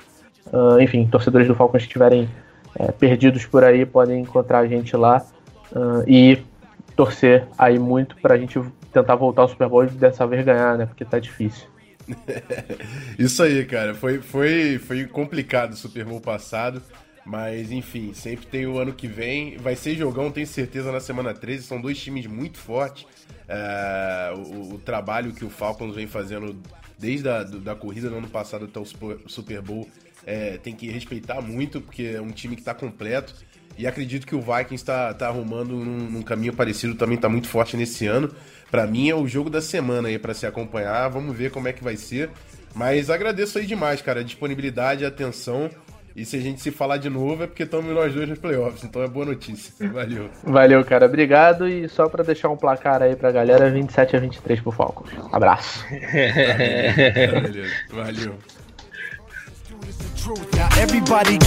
Uh, enfim, torcedores do Falcons que estiverem é, perdidos por aí podem encontrar a gente lá uh, e torcer aí muito pra gente tentar voltar ao Super Bowl e dessa vez ganhar, né? Porque tá difícil. Isso aí, cara. Foi, foi, foi complicado o Super Bowl passado. Mas, enfim, sempre tem o ano que vem. Vai ser jogão, tenho certeza, na semana 13. São dois times muito fortes. É, o, o, trabalho que o Falcons vem fazendo desde a da corrida do ano passado até o Super Bowl é, tem que respeitar muito, porque é um time que está completo. E acredito que o Vikings está tá arrumando num, num, caminho parecido, também está muito forte nesse ano. Para mim é o jogo da semana aí para se acompanhar. Vamos ver como é que vai ser. Mas agradeço aí demais, cara, a disponibilidade, a atenção. E se a gente se falar de novo é porque estamos nós dois nos playoffs, então é boa notícia. Valeu. Valeu, cara. Obrigado. E só para deixar um placar aí pra galera, 27 a 23 pro Falcons. Abraço. Valeu. Valeu. Everybody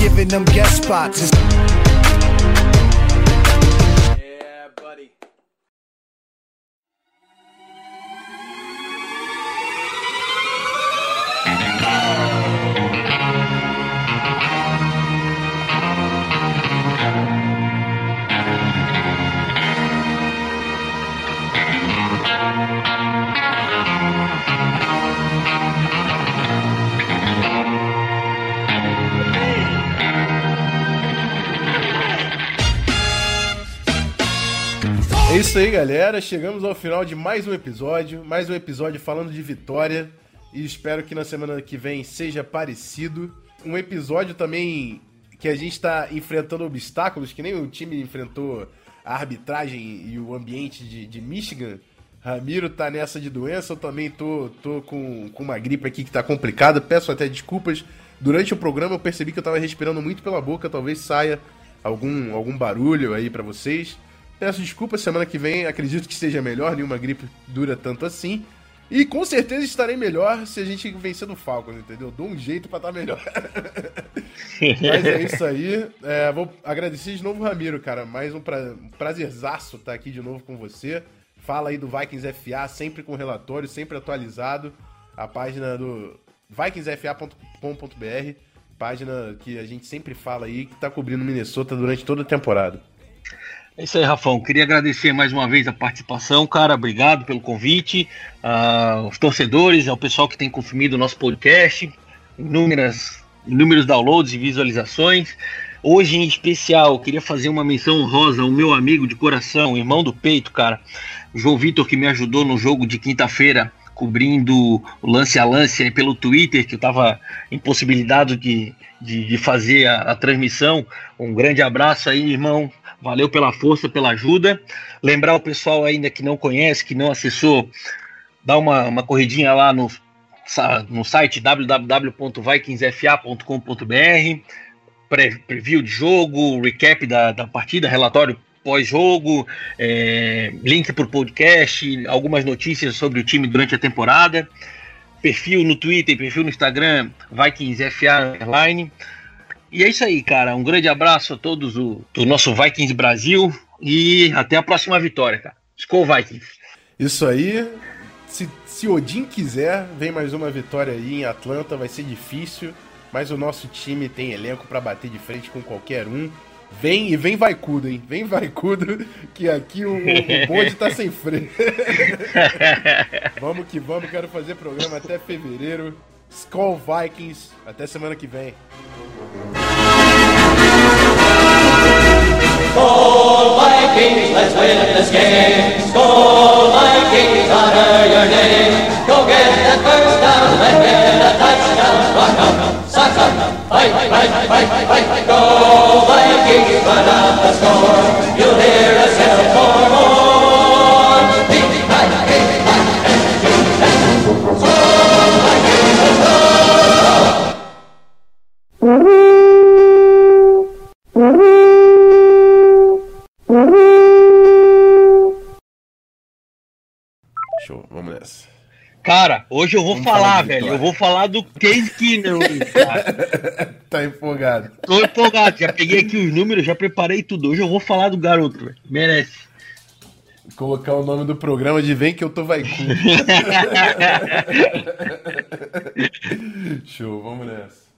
isso aí, galera. Chegamos ao final de mais um episódio. Mais um episódio falando de vitória. E espero que na semana que vem seja parecido. Um episódio também que a gente está enfrentando obstáculos, que nem o time enfrentou a arbitragem e o ambiente de, de Michigan. Ramiro tá nessa de doença, eu também tô, tô com, com uma gripe aqui que tá complicada. Peço até desculpas. Durante o programa eu percebi que eu tava respirando muito pela boca, talvez saia algum, algum barulho aí para vocês. Peço desculpas, semana que vem acredito que esteja melhor, nenhuma gripe dura tanto assim. E com certeza estarei melhor se a gente vencer do Falcons, entendeu? Dou um jeito pra estar tá melhor. Mas é isso aí. É, vou agradecer de novo, Ramiro, cara. Mais um, pra, um prazerzaço estar aqui de novo com você. Fala aí do Vikings FA, sempre com relatório, sempre atualizado. A página do vikingsfa.com.br, página que a gente sempre fala aí, que tá cobrindo Minnesota durante toda a temporada. É isso aí, Rafão. Queria agradecer mais uma vez a participação, cara. Obrigado pelo convite. Uh, os torcedores, ao pessoal que tem consumido o nosso podcast. Inúmeras, inúmeros downloads e visualizações. Hoje, em especial, queria fazer uma menção honrosa ao meu amigo de coração, irmão do peito, cara. João Vitor, que me ajudou no jogo de quinta-feira, cobrindo lance a lance pelo Twitter, que eu estava impossibilitado de, de, de fazer a, a transmissão. Um grande abraço aí, irmão. Valeu pela força, pela ajuda. Lembrar o pessoal ainda que não conhece, que não acessou, dá uma, uma corridinha lá no, no site www.vikingsfa.com.br. Preview de jogo, recap da, da partida, relatório pós-jogo, é, link para o podcast, algumas notícias sobre o time durante a temporada. Perfil no Twitter, perfil no Instagram, VikingsFA Airline. E é isso aí, cara. Um grande abraço a todos do, do nosso Vikings Brasil e até a próxima vitória, cara. Skol Vikings. Isso aí. Se, se Odin quiser, vem mais uma vitória aí em Atlanta. Vai ser difícil, mas o nosso time tem elenco para bater de frente com qualquer um. Vem e vem Vaicudo, hein? Vem Vaicudo, que aqui o, o bonde tá sem freio. vamos que vamos, quero fazer programa até fevereiro. Skull Vikings, até semana que vem. Skol Vikings, let's win this game. Skol Vikings, honor your name. Go get that first down, let get a touchdown. Rock up, sock up, fight, fight, fight, fight. Go Vikings, run up the score. You'll hear us yell for more. Show, vamos nessa. Cara, hoje eu vou vamos falar, falar velho. Eu vou falar do Case Keenum. tá empolgado. Tô empolgado. Já peguei aqui os números, já preparei tudo. Hoje eu vou falar do garoto, velho. Merece. Colocar o nome do programa de Vem que eu tô vai Show, vamos nessa.